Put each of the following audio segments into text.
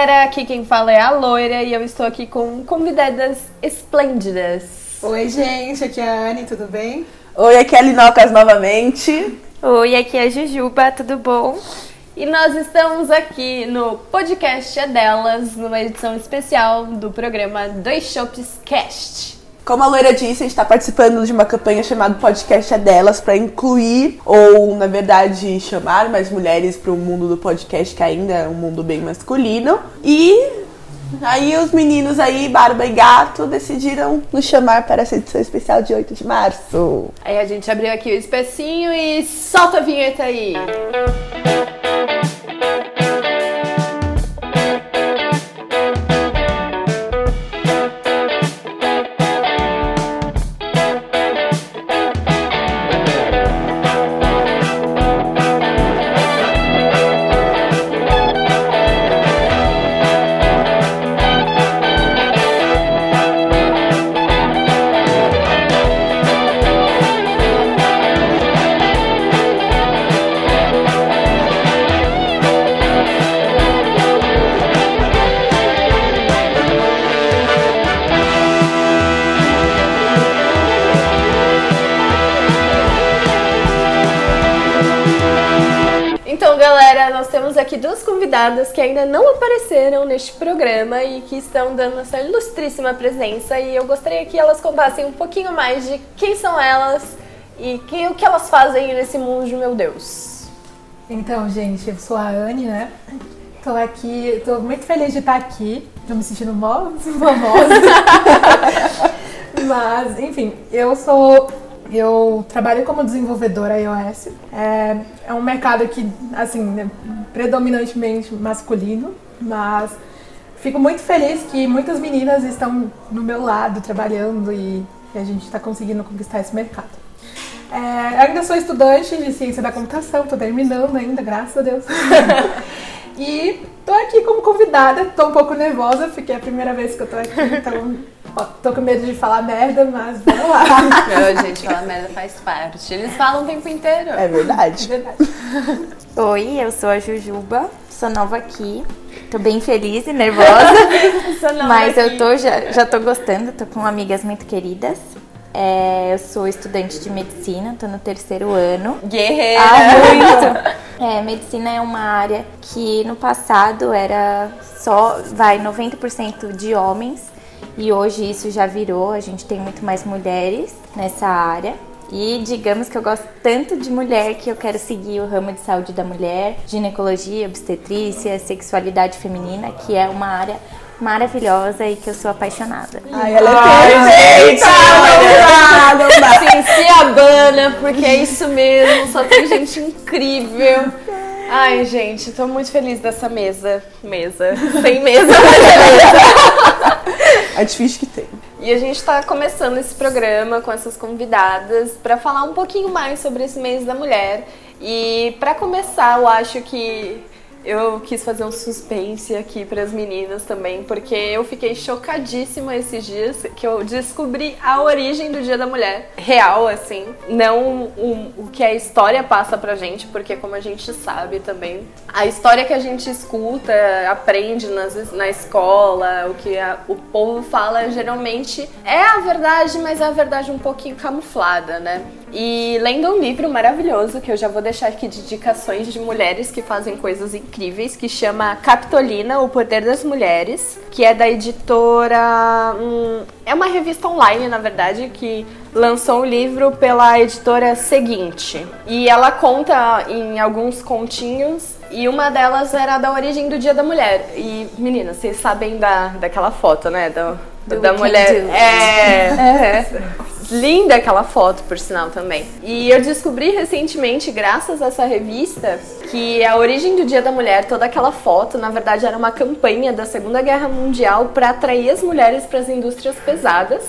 galera, aqui quem fala é a Loira e eu estou aqui com convidadas esplêndidas. Oi, gente, aqui é a Anne, tudo bem? Oi, aqui é a Linocas novamente. Oi, aqui é a Jujuba, tudo bom? E nós estamos aqui no podcast é delas, numa edição especial do programa Dois Shops Cast. Como a Loira disse, a gente está participando de uma campanha chamada Podcast é Delas para incluir, ou na verdade chamar mais mulheres para o mundo do podcast, que ainda é um mundo bem masculino. E aí os meninos aí, Barba e Gato, decidiram nos chamar para essa edição especial de 8 de março. Aí a gente abriu aqui o especinho e solta a vinheta aí! Música convidadas que ainda não apareceram neste programa e que estão dando essa ilustríssima presença e eu gostaria que elas contassem um pouquinho mais de quem são elas e que, o que elas fazem nesse mundo de meu Deus. Então, gente, eu sou a Anne, né? Tô aqui, tô muito feliz de estar aqui. Tô me sentindo mó famosa. Mas, enfim, eu sou eu trabalho como desenvolvedora iOS. É, é um mercado que, assim, é predominantemente masculino, mas fico muito feliz que muitas meninas estão no meu lado trabalhando e, e a gente está conseguindo conquistar esse mercado. É, ainda sou estudante de ciência da computação, estou terminando ainda, graças a Deus. e tô aqui como convidada, tô um pouco nervosa, porque é a primeira vez que eu aqui, então Ó, tô com medo de falar merda, mas vamos lá. Não, gente, falar merda faz parte. Eles falam o tempo inteiro. É verdade. É verdade. Oi, eu sou a Jujuba, sou nova aqui. Tô bem feliz e nervosa. mas aqui. eu tô, já, já tô gostando, tô com amigas muito queridas. É, eu sou estudante de medicina, tô no terceiro ano. Guerreira! Ah, muito! É, medicina é uma área que no passado era só, vai, 90% de homens e hoje isso já virou, a gente tem muito mais mulheres nessa área. E digamos que eu gosto tanto de mulher que eu quero seguir o ramo de saúde da mulher, ginecologia, obstetrícia, sexualidade feminina, que é uma área maravilhosa e que eu sou apaixonada. Ai, ela é perfeita! Não dá, não dá. Sim, se abana, porque é isso mesmo, só tem gente incrível. Ai, gente, tô muito feliz dessa mesa. Mesa. Sem mesa, mas mesa. É difícil que tem. E a gente está começando esse programa com essas convidadas para falar um pouquinho mais sobre esse mês da mulher. E para começar, eu acho que eu quis fazer um suspense aqui para as meninas também, porque eu fiquei chocadíssima esses dias que eu descobri a origem do Dia da Mulher real, assim, não o, o que a história passa pra gente, porque como a gente sabe também, a história que a gente escuta, aprende nas, na escola, o que a, o povo fala geralmente é a verdade, mas é a verdade um pouquinho camuflada, né? E lendo um livro maravilhoso que eu já vou deixar aqui de indicações de mulheres que fazem coisas incríveis, que chama Capitolina, O Poder das Mulheres, que é da editora. Hum, é uma revista online, na verdade, que lançou o um livro pela editora Seguinte. E ela conta em alguns continhos e uma delas era da origem do Dia da Mulher. E, meninas, vocês sabem da, daquela foto, né? Do, do da mulher. É, é. Linda aquela foto, por sinal, também. E eu descobri recentemente, graças a essa revista, que a origem do Dia da Mulher, toda aquela foto, na verdade, era uma campanha da Segunda Guerra Mundial para atrair as mulheres para as indústrias pesadas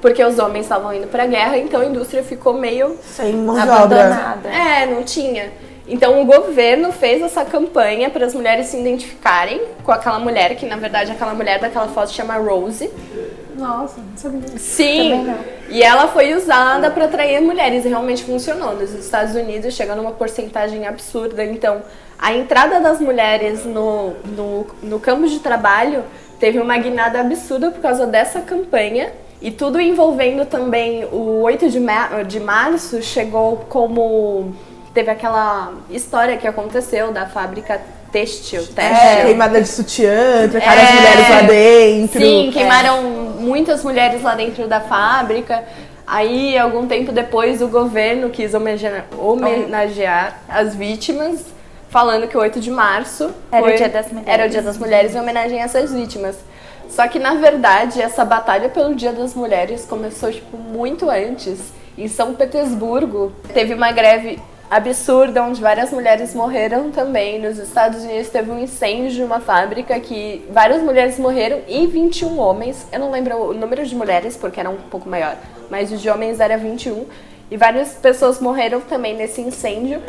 porque os homens estavam indo para a guerra, então a indústria ficou meio sem mão de obra. É, não tinha. Então o governo fez essa campanha para as mulheres se identificarem com aquela mulher, que na verdade aquela mulher daquela foto chama Rose. Nossa, não sabia. Sim. Não. E ela foi usada para atrair mulheres e realmente funcionou. Nos Estados Unidos chega numa porcentagem absurda. Então, a entrada das mulheres no, no, no campo de trabalho teve uma guinada absurda por causa dessa campanha. E tudo envolvendo também o 8 de, ma- de março chegou como. Teve aquela história que aconteceu da fábrica têxtil. É, queimada de sutiã, trocaram as É. mulheres lá dentro. Sim, queimaram muitas mulheres lá dentro da fábrica. Aí, algum tempo depois, o governo quis homenage- homenagear as vítimas, falando que o 8 de março Era o foi- Dia das Mulheres. Era o Dia das Mulheres em homenagem a essas vítimas. Só que, na verdade, essa batalha pelo Dia das Mulheres começou, tipo, muito antes. Em São Petersburgo, teve uma greve absurda onde várias mulheres morreram também. Nos Estados Unidos teve um incêndio de uma fábrica que várias mulheres morreram e 21 homens. Eu não lembro o número de mulheres porque era um pouco maior, mas o de homens era 21. E várias pessoas morreram também nesse incêndio.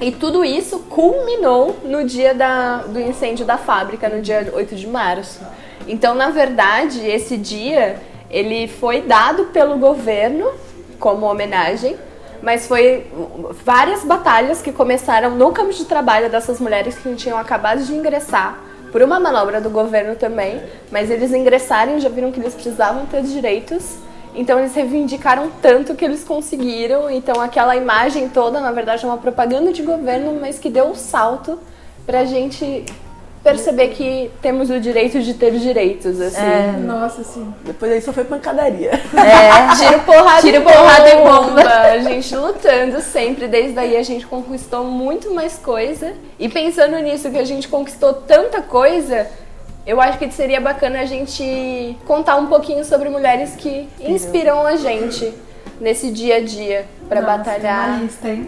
E tudo isso culminou no dia da, do incêndio da fábrica, no dia 8 de março. Então, na verdade, esse dia ele foi dado pelo governo como homenagem, mas foi várias batalhas que começaram no campo de trabalho dessas mulheres que tinham acabado de ingressar por uma manobra do governo também, mas eles ingressaram e já viram que eles precisavam ter direitos. Então eles reivindicaram tanto que eles conseguiram. Então aquela imagem toda, na verdade, é uma propaganda de governo, mas que deu um salto pra gente perceber que temos o direito de ter direitos, assim. Nossa, sim. Depois aí só foi pancadaria. É. Tiro, porrada, Tiro, e porrada e bomba. A gente lutando sempre. Desde aí a gente conquistou muito mais coisa. E pensando nisso, que a gente conquistou tanta coisa, eu acho que seria bacana a gente contar um pouquinho sobre mulheres que inspiram a gente nesse dia a dia pra Nossa, batalhar. Tem uma lista, hein?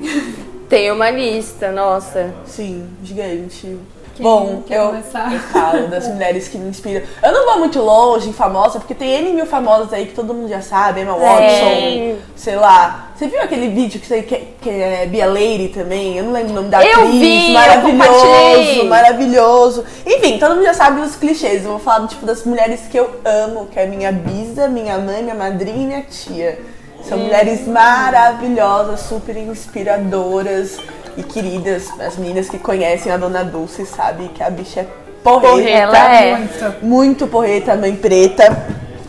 Tem uma lista, nossa. Sim, gigante. Quem Bom, eu, começar? eu falo das mulheres que me inspiram. Eu não vou muito longe em famosa, porque tem N mil famosas aí que todo mundo já sabe, Emma Watson, sei lá. Você viu aquele vídeo que, que, que é Bia Lady também? Eu não lembro o nome da Eu atriz. vi, maravilhoso, maravilhoso. Enfim, todo mundo já sabe dos clichês. Eu vou falar tipo das mulheres que eu amo, que é minha bisa, minha mãe, minha madrinha e minha tia. São mulheres maravilhosas, super inspiradoras e queridas. As meninas que conhecem a Dona Dulce sabem que a bicha é porreta. Porreta. Ela é. Muito. Muito porreta, mãe preta.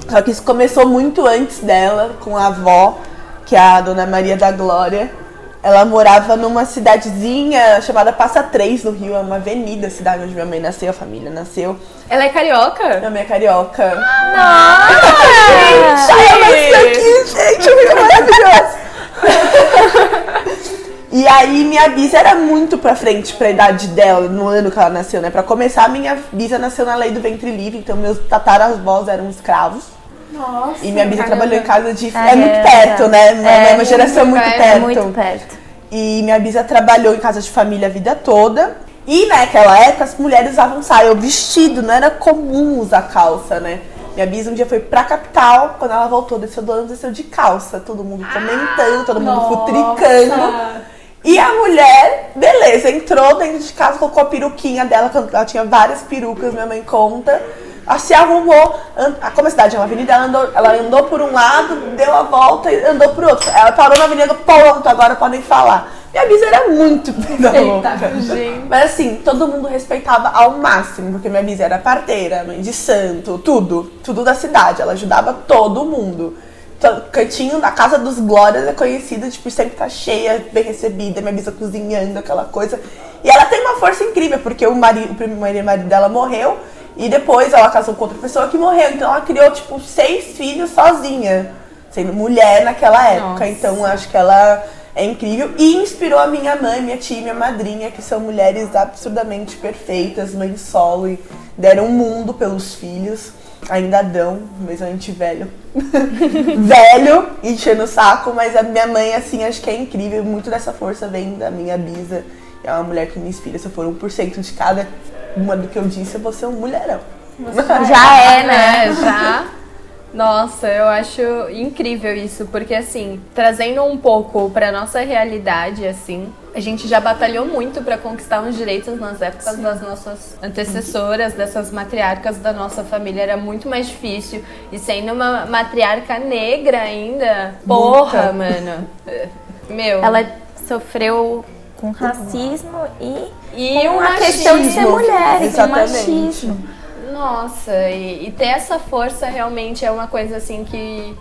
Só que isso começou muito antes dela, com a avó, que é a Dona Maria da Glória. Ela morava numa cidadezinha chamada Passa Três, no Rio. É uma avenida, a cidade onde minha mãe nasceu, a família nasceu. Ela é carioca? Minha mãe é carioca. Nossa! Ai, eu nasci aqui, gente, muito maravilhoso. E aí minha bisa era muito pra frente pra idade dela, no ano que ela nasceu, né? Pra começar, minha bisa nasceu na lei do ventre livre, então meus tataravós eram escravos. Nossa. E minha bisa caramba. trabalhou em casa de... Caramba. É muito perto, né? É, É, uma geração muito muito perto. É muito perto. E minha bisa trabalhou em casa de família a vida toda. E naquela época as mulheres usavam saia ou vestido, não era comum usar calça, né? Minha bisa um dia foi pra capital, quando ela voltou, desceu do ônibus, desceu de calça. Todo mundo comentando, todo mundo futricando. E a mulher, beleza, entrou dentro de casa, colocou a peruquinha dela, ela tinha várias perucas, minha mãe conta. Ela se arrumou, and- a- como a cidade é uma avenida, ela andou, ela andou por um lado, deu a volta e andou por outro. Ela parou na avenida, pronto, agora podem falar. Minha bisa era muito louca. Gente. Mas assim, todo mundo respeitava ao máximo, porque minha bisa era parteira, mãe de santo, tudo. Tudo da cidade. Ela ajudava todo mundo. Então, cantinho da Casa dos Glórias é conhecida, tipo, sempre tá cheia, bem recebida, minha bisa cozinhando, aquela coisa. E ela tem uma força incrível, porque o marido, o primeiro marido dela morreu, e depois ela casou com outra pessoa que morreu. Então ela criou, tipo, seis filhos sozinha, sendo mulher naquela época. Nossa. Então acho que ela é incrível e inspirou a minha mãe, minha tia e minha madrinha, que são mulheres absurdamente perfeitas, mãe solo e deram um mundo pelos filhos. Ainda dão, mesmo a gente velho. velho, enchendo o saco, mas a minha mãe, assim, acho que é incrível. Muito dessa força vem da minha bisa. É uma mulher que me inspira. Se eu for 1% de cada uma do que eu disse, eu vou ser um mulherão. Já é, né? Já. Nossa, eu acho incrível isso, porque assim, trazendo um pouco pra nossa realidade, assim, a gente já batalhou muito para conquistar uns direitos nas épocas Sim. das nossas antecessoras, dessas matriarcas da nossa família, era muito mais difícil. E sendo uma matriarca negra ainda, porra, mano. Meu. Ela sofreu com racismo e, e com a questão de ser mulher, Exatamente. com machismo. Nossa, e, e, ter essa força realmente é uma coisa assim que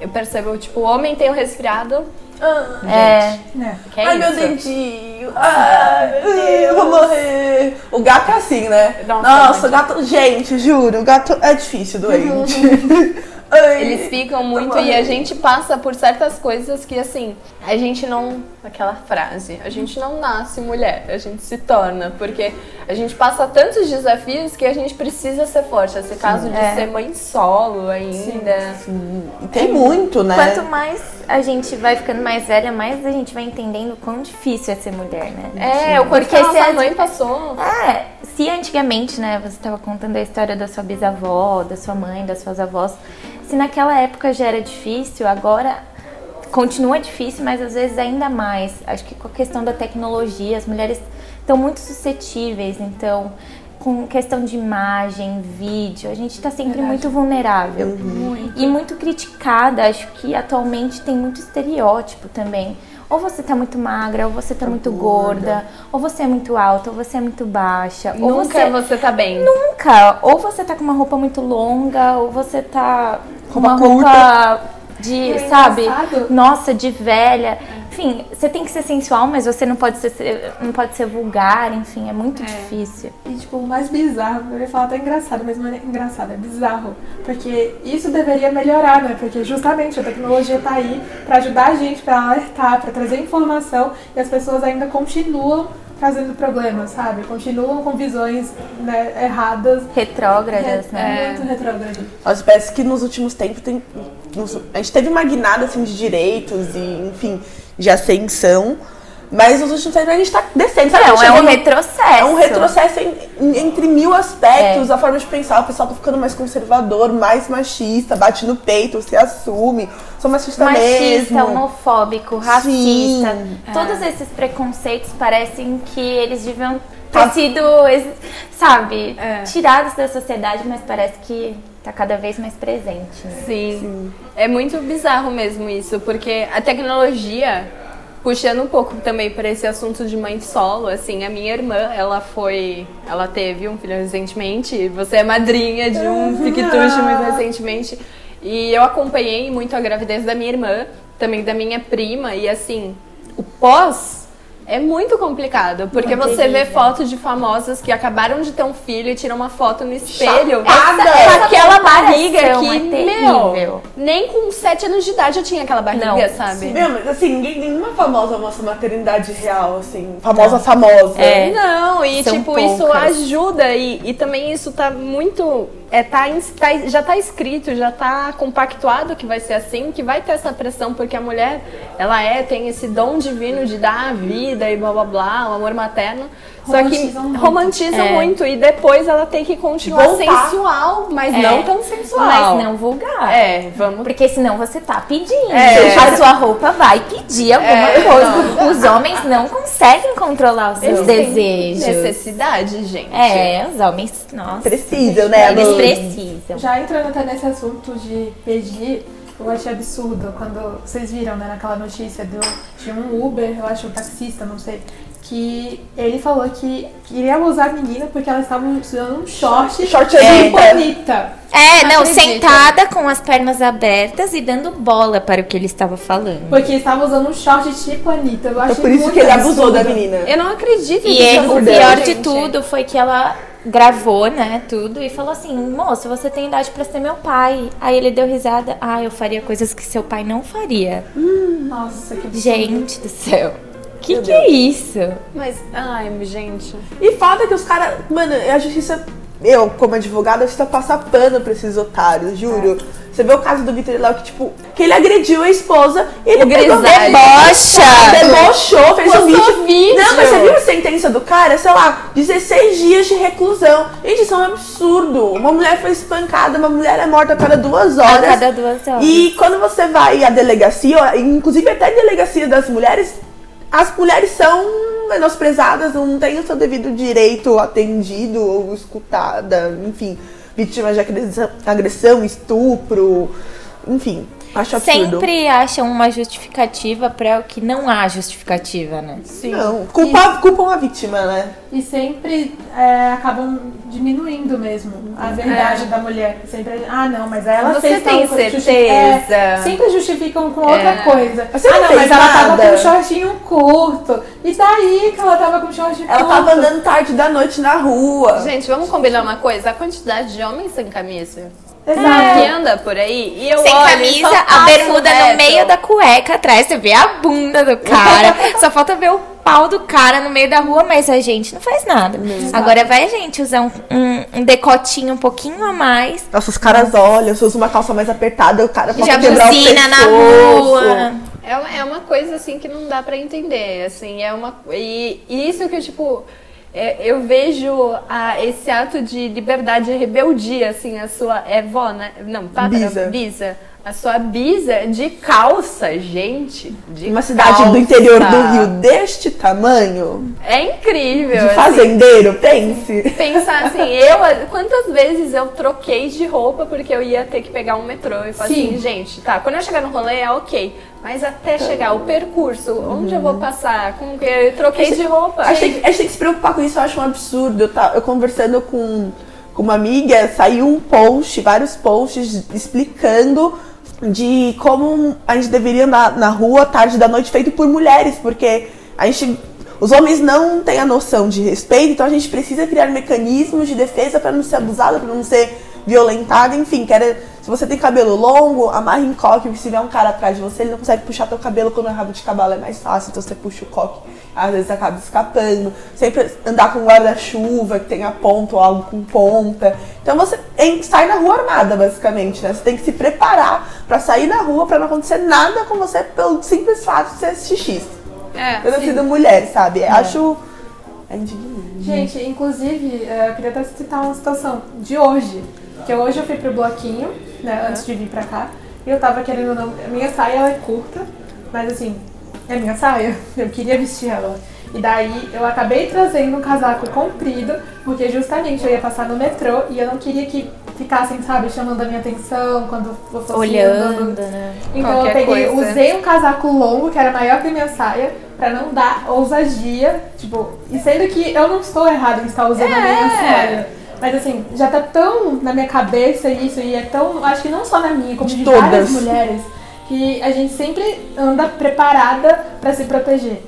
eu percebo, tipo, o homem tem o resfriado. Ah, é. é. é Ai, meu dentinho. Ai, meu Deus. vou morrer. O gato é assim, né? Nossa, Nossa o gato. Gente, juro, o gato é difícil, doente. Eles ficam muito e a gente passa por certas coisas que assim, a gente não. Aquela frase, a gente não nasce mulher, a gente se torna, porque a gente passa tantos desafios que a gente precisa ser forte. Esse caso de é. ser mãe solo ainda. Sim, sim. Tem muito, né? Quanto mais a gente vai ficando mais velha, mais a gente vai entendendo o quão difícil é ser mulher, né? É, o quanto que a nossa mãe passou. É, se antigamente, né, você estava contando a história da sua bisavó, da sua mãe, das suas avós se naquela época já era difícil, agora continua difícil, mas às vezes ainda mais. Acho que com a questão da tecnologia, as mulheres estão muito suscetíveis, então com questão de imagem, vídeo, a gente está sempre Verdade. muito vulnerável uhum. muito. e muito criticada. Acho que atualmente tem muito estereótipo também ou você tá muito magra, ou você tá, tá muito gorda. gorda, ou você é muito alta, ou você é muito baixa. Nunca ou você, você tá bem. Nunca! Ou você tá com uma roupa muito longa, ou você tá com uma roupa de, é sabe? Nossa, de velha. Enfim, você tem que ser sensual, mas você não pode ser, não pode ser vulgar, enfim, é muito é. difícil. E tipo, o mais bizarro, eu ia falar até engraçado, mas não é engraçado, é bizarro. Porque isso deveria melhorar, né? Porque justamente a tecnologia tá aí para ajudar a gente, para alertar, para trazer informação e as pessoas ainda continuam trazendo problemas, sabe? Continuam com visões né, erradas. Retrógradas, Re né? É, muito retrógradas. Mas parece que nos últimos tempos tem. A gente teve uma guinada assim, de direitos e, enfim, de ascensão. Mas nos últimos tempos a gente tá descendo, sabe? Não, é um retrocesso. É um retrocesso em, entre mil aspectos, é. a forma de pensar. O pessoal tá ficando mais conservador, mais machista, bate no peito, se assume. Sou machista, machista mesmo. homofóbico, racista. Sim. Todos é. esses preconceitos parecem que eles deviam ter tá. sido, sabe, é. tirados da sociedade, mas parece que tá cada vez mais presente. Né? Sim. Sim. É muito bizarro mesmo isso, porque a tecnologia puxando um pouco também para esse assunto de mãe solo, assim, a minha irmã, ela foi, ela teve um filho recentemente, você é madrinha de um piquetucho muito recentemente, e eu acompanhei muito a gravidez da minha irmã, também da minha prima, e assim, o pós é muito complicado, porque você vê fotos de famosas que acabaram de ter um filho e tiram uma foto no espelho. Essa, essa aquela barriga que, meu, nem com 7 anos de idade eu tinha aquela barriga, Não. sabe? Meu, mas assim, ninguém, nenhuma famosa mostra maternidade real, assim, famosa, famosa. É. Não, e São tipo, poucas. isso ajuda e, e também isso tá muito é, tá, tá, já tá escrito, já tá compactuado que vai ser assim, que vai ter essa pressão, porque a mulher, ela é, tem esse dom divino de dar a vida e blá blá blá, o amor materno. Só que muito. romantiza é. muito e depois ela tem que continuar Voltar. sensual, mas é. não tão sensual. Mas não vulgar. É, vamos. Porque senão você tá pedindo. É. A sua roupa vai pedir alguma é, coisa. Não. Os homens não conseguem controlar os seus Eles desejos. necessidade, gente. É, os homens, nossa. Precisam, né? Eles precisam. Já entrando até nesse assunto de pedir, eu achei absurdo quando vocês viram, né, naquela notícia do, de um Uber, eu acho um taxista, não sei, que ele falou que queria abusar a menina porque ela estava usando um short, short é, bonita. É, não, sentada com as pernas abertas e dando bola para o que ele estava falando. Porque estava usando um short tipo Anitta. Eu é por isso que ele abusou da menina. Eu não acredito E ele, o pior de tudo foi que ela gravou, né, tudo e falou assim: "Moço, você tem idade para ser meu pai". Aí ele deu risada: "Ah, eu faria coisas que seu pai não faria". Hum, nossa, que absurdo. Gente do céu. Que que é isso? Mas, ai, gente. E foda que os caras. Mano, a justiça eu, como advogada, precisa passar pano pra esses otários, juro. Você vê o caso do Vitor Léo que, tipo, que ele agrediu a esposa e ele O pegou debocha, debochou, fez um vídeo. vídeo. Não, mas você viu a sentença do cara? Sei lá, 16 dias de reclusão. Gente, isso é um absurdo. Uma mulher foi espancada, uma mulher é morta a cada duas A horas. cada duas horas. E quando você vai à delegacia, inclusive até a delegacia das mulheres, as mulheres são menosprezadas, não têm o seu devido direito atendido ou escutada, enfim, vítimas de agressão, agressão estupro, enfim, absurdo. Sempre acham uma justificativa para o que não há justificativa, né? Não, culpa, culpam a vítima, né? E sempre é, acabam diminuindo mesmo a verdade da mulher. Sempre, ah, não, mas ela Você fez tal tem. Justi- certeza? É, sempre justificam com outra É. coisa. Você ah, não mas ela tava nada. com um shortinho curto. E daí que ela tava com um shortinho Ela curto? tava andando tarde da noite na rua. Gente, vamos combinar uma coisa. A quantidade de homens sem camisa Exato. que anda por aí e eu Sem olho, camisa, só a bermuda no meio da cueca atrás, você vê a bunda do cara. Só falta ver o pau do cara no meio da rua, mas a gente não faz nada. Agora vai a gente usar um, um- um decotinho um pouquinho a mais. Nossa, os caras olham, você usa uma calça mais apertada, o cara pode Já quebrar o buzina na pescoço. rua. É uma, é uma coisa assim que não dá pra entender, assim, é uma e, e isso que tipo é, eu vejo a, esse ato de liberdade e rebeldia, assim, a sua é vó, né? Não, tá, Bisa. bisa. A sua bisa de calça, gente. De Uma cidade calça. do interior do Rio deste tamanho, É incrível. de assim. fazendeiro, pense. Pensar assim, eu quantas vezes eu troquei de roupa porque eu ia ter que pegar um metrô e falar Sim. assim, gente, tá, quando eu chegar no rolê é ok, mas até chegar o percurso, onde eu vou passar? Com que eu troquei de roupa. A gente, tem, a gente tem que se preocupar com isso, eu acho um absurdo. Eu, tá, eu conversando com, com uma amiga, saiu um post, vários posts explicando de como a gente deveria andar na rua tarde da noite feito por mulheres, porque a gente. Os homens não têm a noção de respeito, então a gente precisa criar mecanismos de defesa para não ser abusada, para não ser violentada, enfim, que era, se você tem cabelo longo, amarre em coque, porque se tiver um cara atrás de você, ele não consegue puxar teu cabelo quando é rabo de cavalo, é mais fácil, então você puxa o coque, às vezes acaba escapando. Sempre andar com guarda-chuva, que tenha ponta ou algo com ponta. Então você sai na rua armada, basicamente, né? Você tem que se preparar pra sair na rua pra não acontecer nada com você pelo simples fato de ser XX. É, Eu ter sido mulher, sabe? Acho. É indignante. Gente, inclusive, eh, eu queria até citar uma situação de hoje. Que hoje eu fui pro bloquinho, né, antes de vir pra cá. E eu tava querendo não. A minha saia ela é curta, mas assim, é minha saia. Eu queria vestir ela. E daí eu acabei trazendo um casaco comprido, porque justamente eu ia passar no metrô e eu não queria que ficassem, sabe, chamando a minha atenção quando eu fosse Olhando, andando. né? Então Qualquer eu peguei, coisa. usei um casaco longo, que era maior que a minha saia, pra não dar ousadia, tipo, e sendo que eu não estou errada em estar usando a minha saia. Mas assim, já tá tão na minha cabeça isso, e é tão, acho que não só na minha, como De de, todas. várias mulheres, que a gente sempre anda preparada pra se proteger.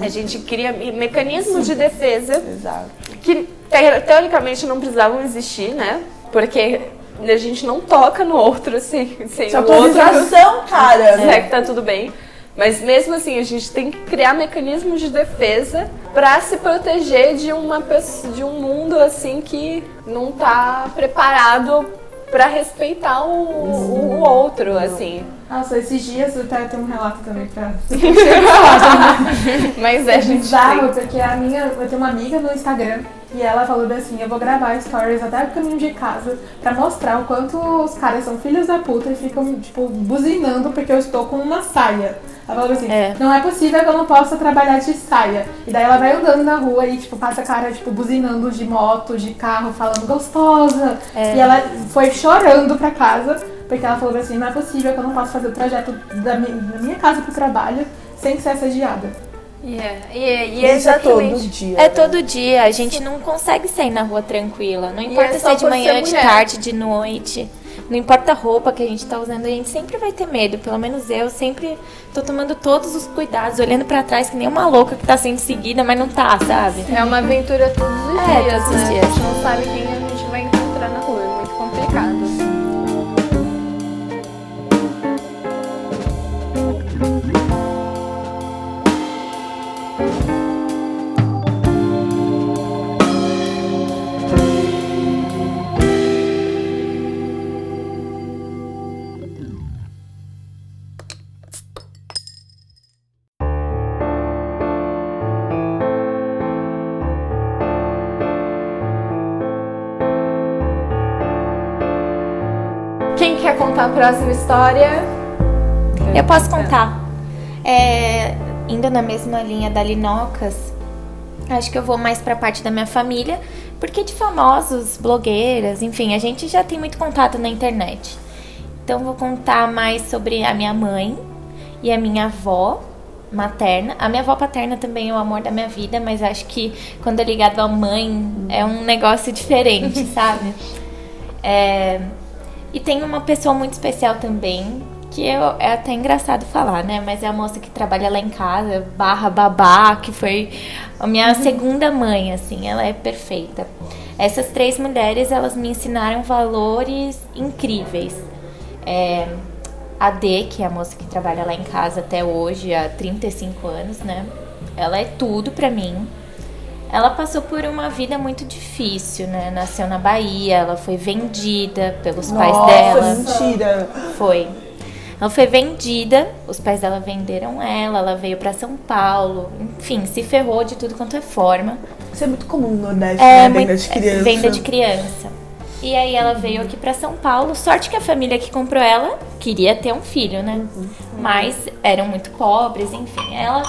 A gente cria me- mecanismos de defesa Exato. que te- teoricamente não precisavam existir, né? Porque a gente não toca no outro sem, sem é o outro. autorização, cara. É que tá tudo bem. Mas mesmo assim, a gente tem que criar mecanismos de defesa pra se proteger de uma de um mundo assim que não tá preparado pra respeitar o, o outro, assim. Nossa, esses dias eu até tenho um relato também pra. Mas é, a É gente bizarro, tem. porque a minha, eu tenho uma amiga no Instagram e ela falou assim, eu vou gravar stories até o caminho de casa pra mostrar o quanto os caras são filhos da puta e ficam, tipo, buzinando porque eu estou com uma saia. Ela falou assim, É. não é possível que eu não possa trabalhar de saia. E daí ela vai andando na rua e, tipo, passa cara, tipo, buzinando de moto, de carro, falando gostosa. E ela foi chorando pra casa, porque ela falou assim, não é possível que eu não possa fazer o trajeto da mi- da minha casa pro trabalho sem ser assediada. E é, e é, e é Isso é todo exatamente. dia. É né? todo dia, a gente não consegue sair na rua tranquila. Não importa é se é de manhã, de tarde, de noite. Não importa a roupa que a gente tá usando, a gente sempre vai ter medo. Pelo menos eu sempre tô tomando todos os cuidados, olhando pra trás que nem uma louca que tá sendo seguida, mas não tá, sabe? É uma aventura todos os É, dias, todos os né? dias. A gente não sabe quem a quer contar a próxima história? Eu posso contar. É, indo na mesma linha da Linocas, acho que eu vou mais pra parte da minha família, porque de famosos, blogueiras, enfim, a gente já tem muito contato na internet. Então vou contar mais sobre a minha mãe e a minha avó materna. A minha avó paterna também é o amor da minha vida, mas acho que quando é ligado à mãe é um negócio diferente, sabe? É, e tem uma pessoa muito especial também, que eu, é até engraçado falar, né? Mas é a moça que trabalha lá em casa, barra babá, que foi a minha segunda mãe, assim, ela é perfeita. Essas três mulheres, elas me ensinaram valores incríveis. É, a D, que é a moça que trabalha lá em casa até hoje, há 35 anos, né? Ela é tudo pra mim. Ela passou por uma vida muito difícil, né? Nasceu na Bahia, ela foi vendida pelos pais Nossa, dela. mentira. Foi. Ela foi vendida, os pais dela venderam ela, ela veio pra São Paulo, enfim, se ferrou de tudo quanto é forma. Isso é muito comum no Nordeste, É, né? Venda muito- de criança. Venda de criança. E aí ela veio aqui pra São Paulo. Sorte que a família que comprou ela queria ter um filho, né? Mas eram muito pobres, enfim. Ela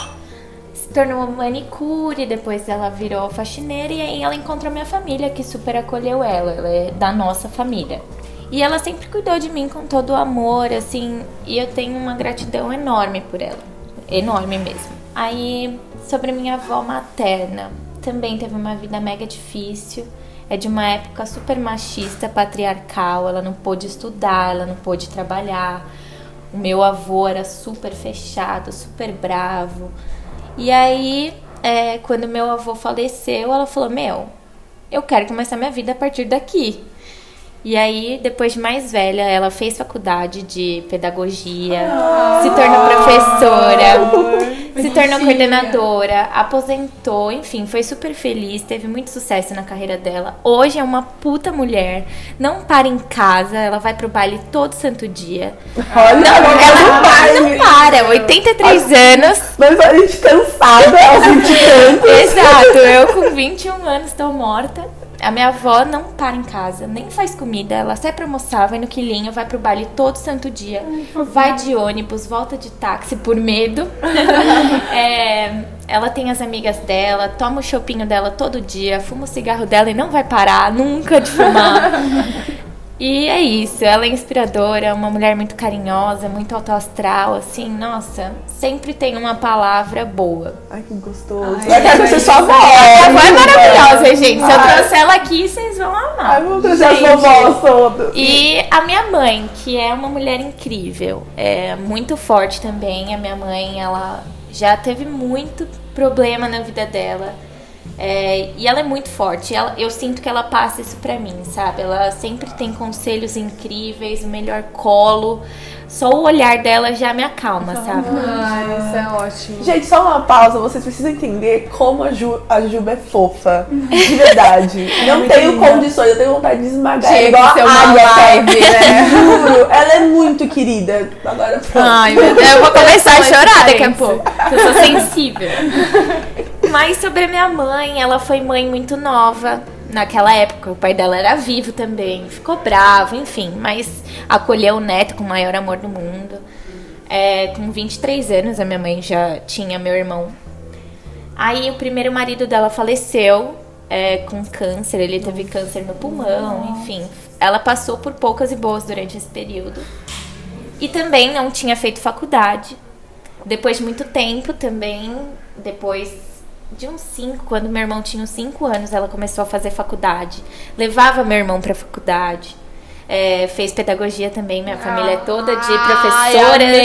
tornou manicure, depois ela virou faxineira e aí ela encontrou minha família que super acolheu ela. Ela é da nossa família. E ela sempre cuidou de mim com todo o amor, assim, e eu tenho uma gratidão enorme por ela. Enorme mesmo. Aí, sobre minha avó materna, também teve uma vida mega difícil. É de uma época super machista, patriarcal. Ela não pôde estudar, ela não pôde trabalhar. O meu avô era super fechado, super bravo. E aí, é, quando meu avô faleceu, ela falou: Meu, eu quero começar minha vida a partir daqui. E aí, depois de mais velha, ela fez faculdade de pedagogia, se tornou professora, se tornou coordenadora, aposentou, enfim, foi super feliz, teve muito sucesso na carreira dela. Hoje é uma puta mulher, não para em casa, ela vai pro baile todo santo dia. Olha, Não, ela não para, não para, 83 anos. Mas a gente cansada aos 20 e tantos. Exato, eu com 21 anos tô morta. A minha avó não para em casa, nem faz comida. Ela sai pra almoçar, vai no quilinho, vai pro baile todo santo dia. Vai de ônibus, volta de táxi por medo. É, ela tem as amigas dela, toma o chopinho dela todo dia, fuma o cigarro dela e não vai parar nunca de fumar. E é isso, ela é inspiradora, uma mulher muito carinhosa, muito autoastral, assim, nossa, sempre tem uma palavra boa. Ai, que gostoso. Ai, eu quero conhecer sua avó. A avó é maravilhosa, gente. Se eu trouxer ela aqui, vocês vão amar. Ai, vou trazer as Gente. vovós todas. E a minha mãe, que é uma mulher incrível, é muito forte também. A minha mãe, ela já teve muito problema na vida dela. É, e ela é muito forte. Ela- eu sinto que ela passa isso pra mim, sabe? Ela sempre tem conselhos incríveis, o melhor colo. Só o olhar dela já me acalma, sabe? Ai, isso é ótimo. Gente, só uma pausa. Vocês precisam entender como a, Ju, a Juba é fofa. De verdade. Não muito tenho linda. condições. Eu tenho vontade de esmagar. Tinha igual que ser a uma água, live, né? Juro. Ela é muito querida. Agora pronto. Ai, meu Deus, eu vou começar a chorar daqui a diferença. pouco. Eu sou sensível. Mas sobre a minha mãe, ela foi mãe muito nova. Naquela época, o pai dela era vivo também. Ficou bravo, enfim. Mas acolheu o neto com o maior amor do mundo. É, com 23 anos, a minha mãe já tinha meu irmão. Aí o primeiro marido dela faleceu é, com câncer. Ele teve câncer no pulmão, enfim. Ela passou por poucas e boas durante esse período. E também não tinha feito faculdade. Depois de muito tempo também, depois de uns 5, quando meu irmão tinha uns 5 anos, ela começou a fazer faculdade. Levava meu irmão pra faculdade. É, fez pedagogia também, minha família é toda de professoras.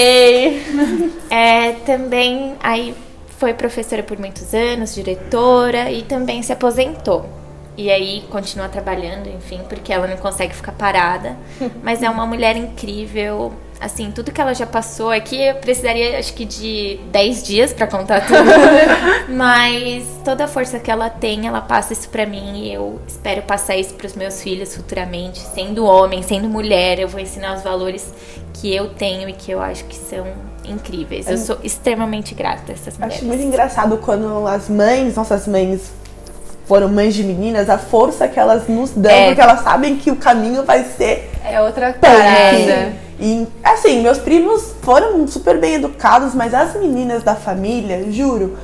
É, também aí foi professora por muitos anos, diretora e também se aposentou. E aí continua trabalhando, enfim, porque ela não consegue ficar parada. Mas é uma mulher incrível. Assim, tudo que ela já passou aqui, eu precisaria acho que de 10 dias pra contar tudo. Mas toda a força que ela tem, ela passa isso pra mim e eu espero passar isso pros meus filhos futuramente, sendo homem, sendo mulher, eu vou ensinar os valores que eu tenho e que eu acho que são incríveis. Eu sou extremamente grata a essas mulheres. Acho muito engraçado quando as mães, nossas mães foram mães de meninas, a força que elas nos dão, É. porque elas sabem que o caminho vai ser É outra parada. E assim, meus primos foram super bem educados, mas as meninas da família, juro,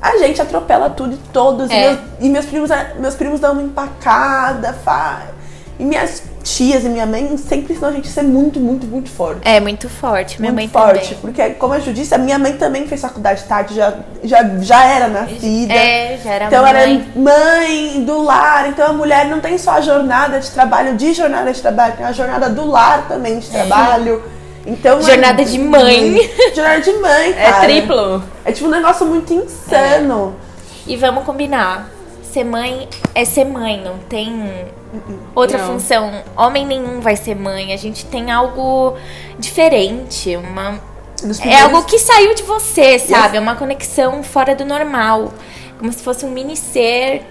a gente atropela tudo e todos. E, É. meus, e meus primos, meus primos dão uma empacada, fa... E minhas tias e minha mãe sempre ensinam a gente a ser muito, muito, muito forte. É muito forte, minha muito mãe forte. também. Porque, como Ju disse, a minha mãe também fez faculdade tarde, já, já, já era nascida. É, já era Então mãe. era mãe do lar, então a mulher não tem só a jornada de trabalho, de jornada de trabalho, tem a jornada do lar também de trabalho. Então é- Jornada de mãe. Jornada de mãe, É cara. triplo. É tipo um negócio muito insano. E vamos combinar. Ser mãe é ser mãe, não tem outra Não. função. Homem nenhum vai ser mãe. A gente tem algo diferente, uma Nos é primeiros- algo que saiu de você, sabe? É uma conexão fora do normal, como se fosse um mini ser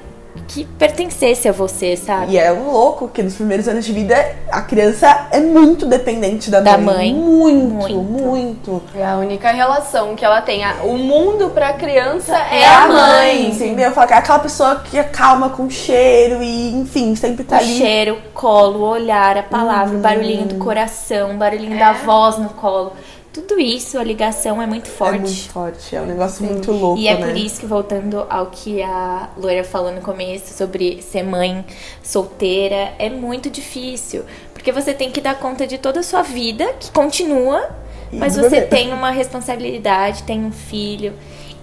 que pertencesse a você, sabe? E é um louco que nos primeiros anos de vida a criança é muito dependente da, Da mãe. mãe. Muito, Muito. muito. É a única relação que ela tem. O mundo pra criança é, É a mãe. Entendeu? Fala que é aquela pessoa que é calma com cheiro e, enfim, sempre tá O ali. cheiro, colo, olhar, a palavra, o barulhinho do coração, o barulhinho É. da voz no colo. Tudo isso, a ligação é muito forte. É muito forte, é um negócio muito louco, E é né? por isso que, voltando ao que a Loira falou no começo sobre ser mãe solteira, é muito difícil. Porque você tem que dar conta de toda a sua vida, que continua, mas você tem uma responsabilidade, tem um filho.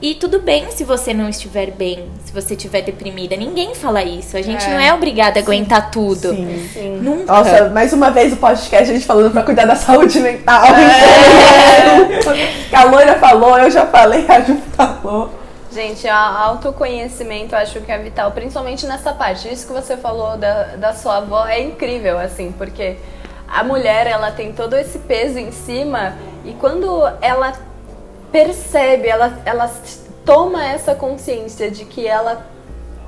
E tudo bem se você não estiver bem, se você estiver deprimida. Ninguém fala isso. A gente É. não é obrigada a aguentar tudo. Sim. Sim. Nunca. Nossa, mais uma vez o podcast a gente falando pra cuidar da saúde mental. É. a loira falou, eu já falei, a Ju falou. Gente, a autoconhecimento eu acho que é vital, principalmente nessa parte. Isso que você falou da, da sua avó é incrível, assim, porque a mulher, ela tem todo esse peso em cima e quando ela percebe, ela, ela toma essa consciência de que ela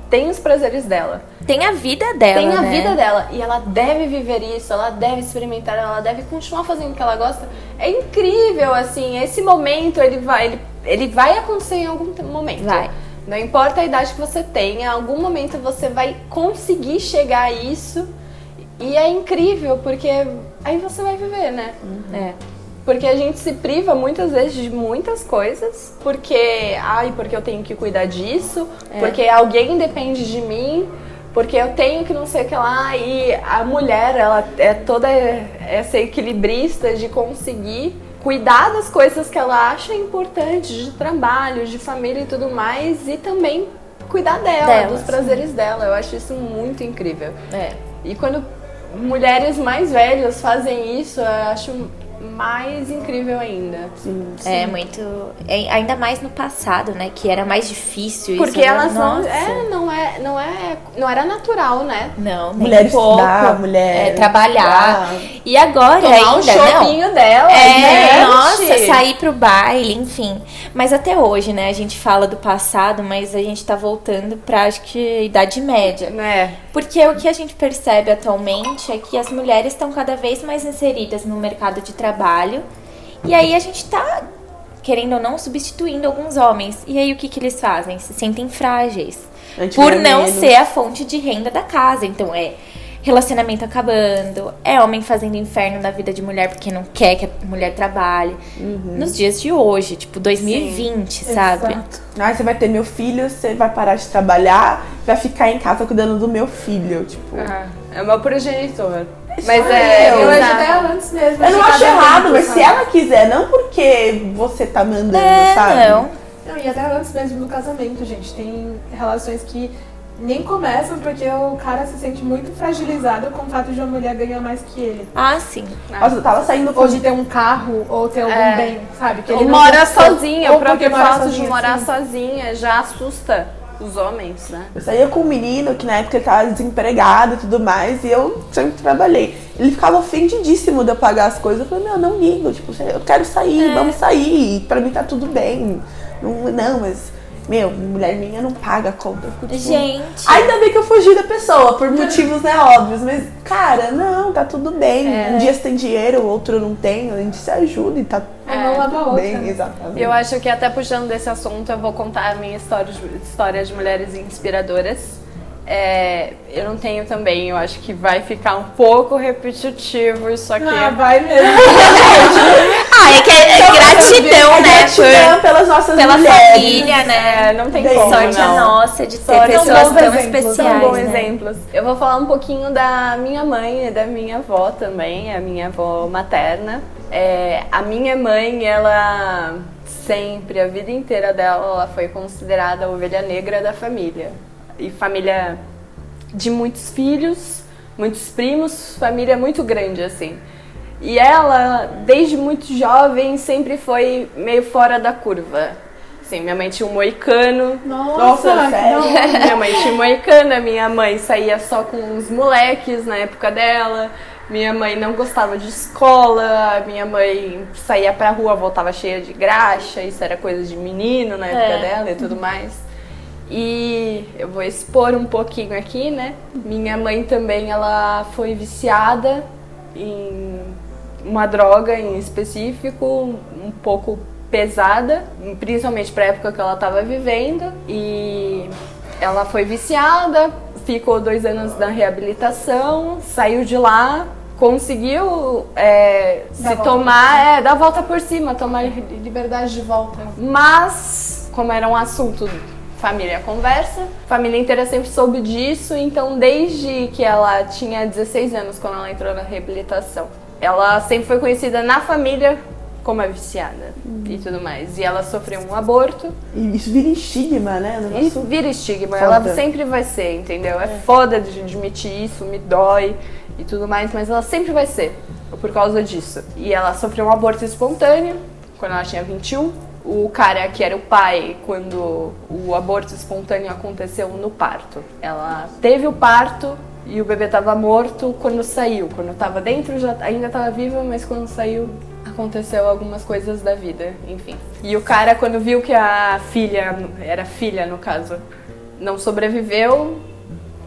tem os prazeres dela, Tem a vida dela. tem a né? vida dela e ela deve viver isso, ela deve experimentar, ela deve continuar fazendo o que ela gosta. É incrível, assim, esse momento ele vai, ele, ele vai acontecer em algum momento. Vai. Não importa a idade que você tenha, em algum momento você vai conseguir chegar a isso. E é incrível, porque aí você vai viver, né? É. Porque a gente se priva muitas vezes de muitas coisas, porque, ai, porque eu tenho que cuidar disso, porque alguém depende de mim, porque eu tenho que não sei o que lá. E a mulher, ela é toda essa equilibrista de conseguir cuidar das coisas que ela acha importantes, de trabalho, de família e tudo mais, e também cuidar dela, dos prazeres dela. Eu acho isso muito incrível. É. E quando mulheres mais velhas fazem isso, eu acho mais incrível ainda. É muito. é, ainda mais no passado, né? Que era mais difícil isso. Porque né? elas não, é, não é, não é, não era natural, né? Não, nem Mulher pouco. estudar, mulher É, trabalhar. estudar. E agora Tomar ainda, um não. chopinho dela, É, gente. nossa, sair pro baile, enfim. Mas até hoje, né? A gente fala do passado, mas a gente tá voltando pra, acho que, idade média. Né? Porque o que a gente percebe atualmente é que as mulheres estão cada vez mais inseridas no mercado de trabalho. E aí a gente tá, querendo ou não, substituindo alguns homens. E aí o que, que eles fazem? Se sentem frágeis. Por não menos. ser a fonte de renda da casa. Então é relacionamento acabando, é homem fazendo inferno na vida de mulher porque não quer que a mulher trabalhe. Uhum. Nos dias de hoje, tipo 2020, sabe? Exato. Ah, você vai ter meu filho, você vai parar de trabalhar, vai ficar em casa cuidando do meu filho. Tipo, É o meu progenitor. Isso Mas aí, é, eu Eu acho exato. até antes mesmo. eu não acho errado, mas se ela quiser, não porque você tá mandando, É, sabe? não. Não, e até antes mesmo do casamento, gente. Tem relações que nem começam porque o cara se sente muito fragilizado com o fato de uma mulher ganhar mais que ele. Ah, sim. Nossa, eu tava saindo com Ou de ter um carro, ou ter algum É. bem, sabe? Que Ou não mora tem- sozinha, ou o próprio fato de morar sim. sozinha já assusta os homens, né? Eu saía com um menino que na época ele tava desempregado e tudo mais, e eu sempre trabalhei. Ele ficava ofendidíssimo de eu pagar as coisas. Eu falei, meu, não ligo, tipo, eu quero sair, vamos sair, pra mim tá tudo bem. Não, não mas, meu, mulher minha não paga a conta. Tipo, Gente. Ainda bem que eu fugi da pessoa, por motivos, né, óbvios. Mas, cara, não, tá tudo bem. Um dia você tem dinheiro, o outro não tem, a gente se ajuda e tá É, não lava tudo outra. bem, exatamente. Eu acho que até puxando desse assunto, eu vou contar a minha história história de mulheres inspiradoras. É, eu não tenho também, eu acho que vai ficar um pouco repetitivo isso aqui. Ah, vai mesmo. Ah, é que é, é gratidão, É né? gratidão pelas nossas Pela mulheres. família, né? É, não tem Bem, como, Sorte não. a nossa de ter Sorte. pessoas tão exemplos, especiais. São bons né? exemplos. Eu vou falar um pouquinho da minha mãe e da minha avó também, a minha avó materna. É, a minha mãe, ela sempre, a vida inteira dela, ela foi considerada a ovelha negra da família. E família de muitos filhos, muitos primos, família muito grande assim. E ela, desde muito jovem, sempre foi meio fora da curva. Assim, minha mãe tinha um moicano, Nossa, Nossa, sério? minha mãe tinha moicana, minha mãe saía só com os moleques na época dela. Minha mãe não gostava de escola, minha mãe saía pra rua, voltava cheia de graxa, isso era coisa de menino na época É. dela e tudo mais. E eu vou expor um pouquinho aqui, né? Minha mãe também, ela foi viciada em uma droga em específico, um pouco pesada, principalmente para a época que ela estava vivendo. E ela foi viciada, ficou dois anos na reabilitação, saiu de lá, conseguiu é, se tomar, é, dar a volta por cima, tomar Liberdade de volta. mas, como era um assunto família conversa, família inteira sempre soube disso, então desde que ela tinha 16 anos, quando ela entrou na reabilitação, ela sempre foi conhecida na família como a viciada e tudo mais. E ela sofreu um aborto E isso vira estigma, né? O negócio- vira estigma, Foda. ela sempre vai ser, entendeu? É foda de admitir isso, me dói e tudo mais, mas ela sempre vai ser por causa disso. E ela sofreu um aborto espontâneo quando ela tinha 21. O cara que era o pai quando o aborto espontâneo aconteceu no parto. Ela teve o parto e o bebê estava morto quando saiu. Quando estava dentro já ainda estava viva, mas quando saiu aconteceu algumas coisas da vida, enfim. E o cara quando viu que a filha, era filha no caso, não sobreviveu,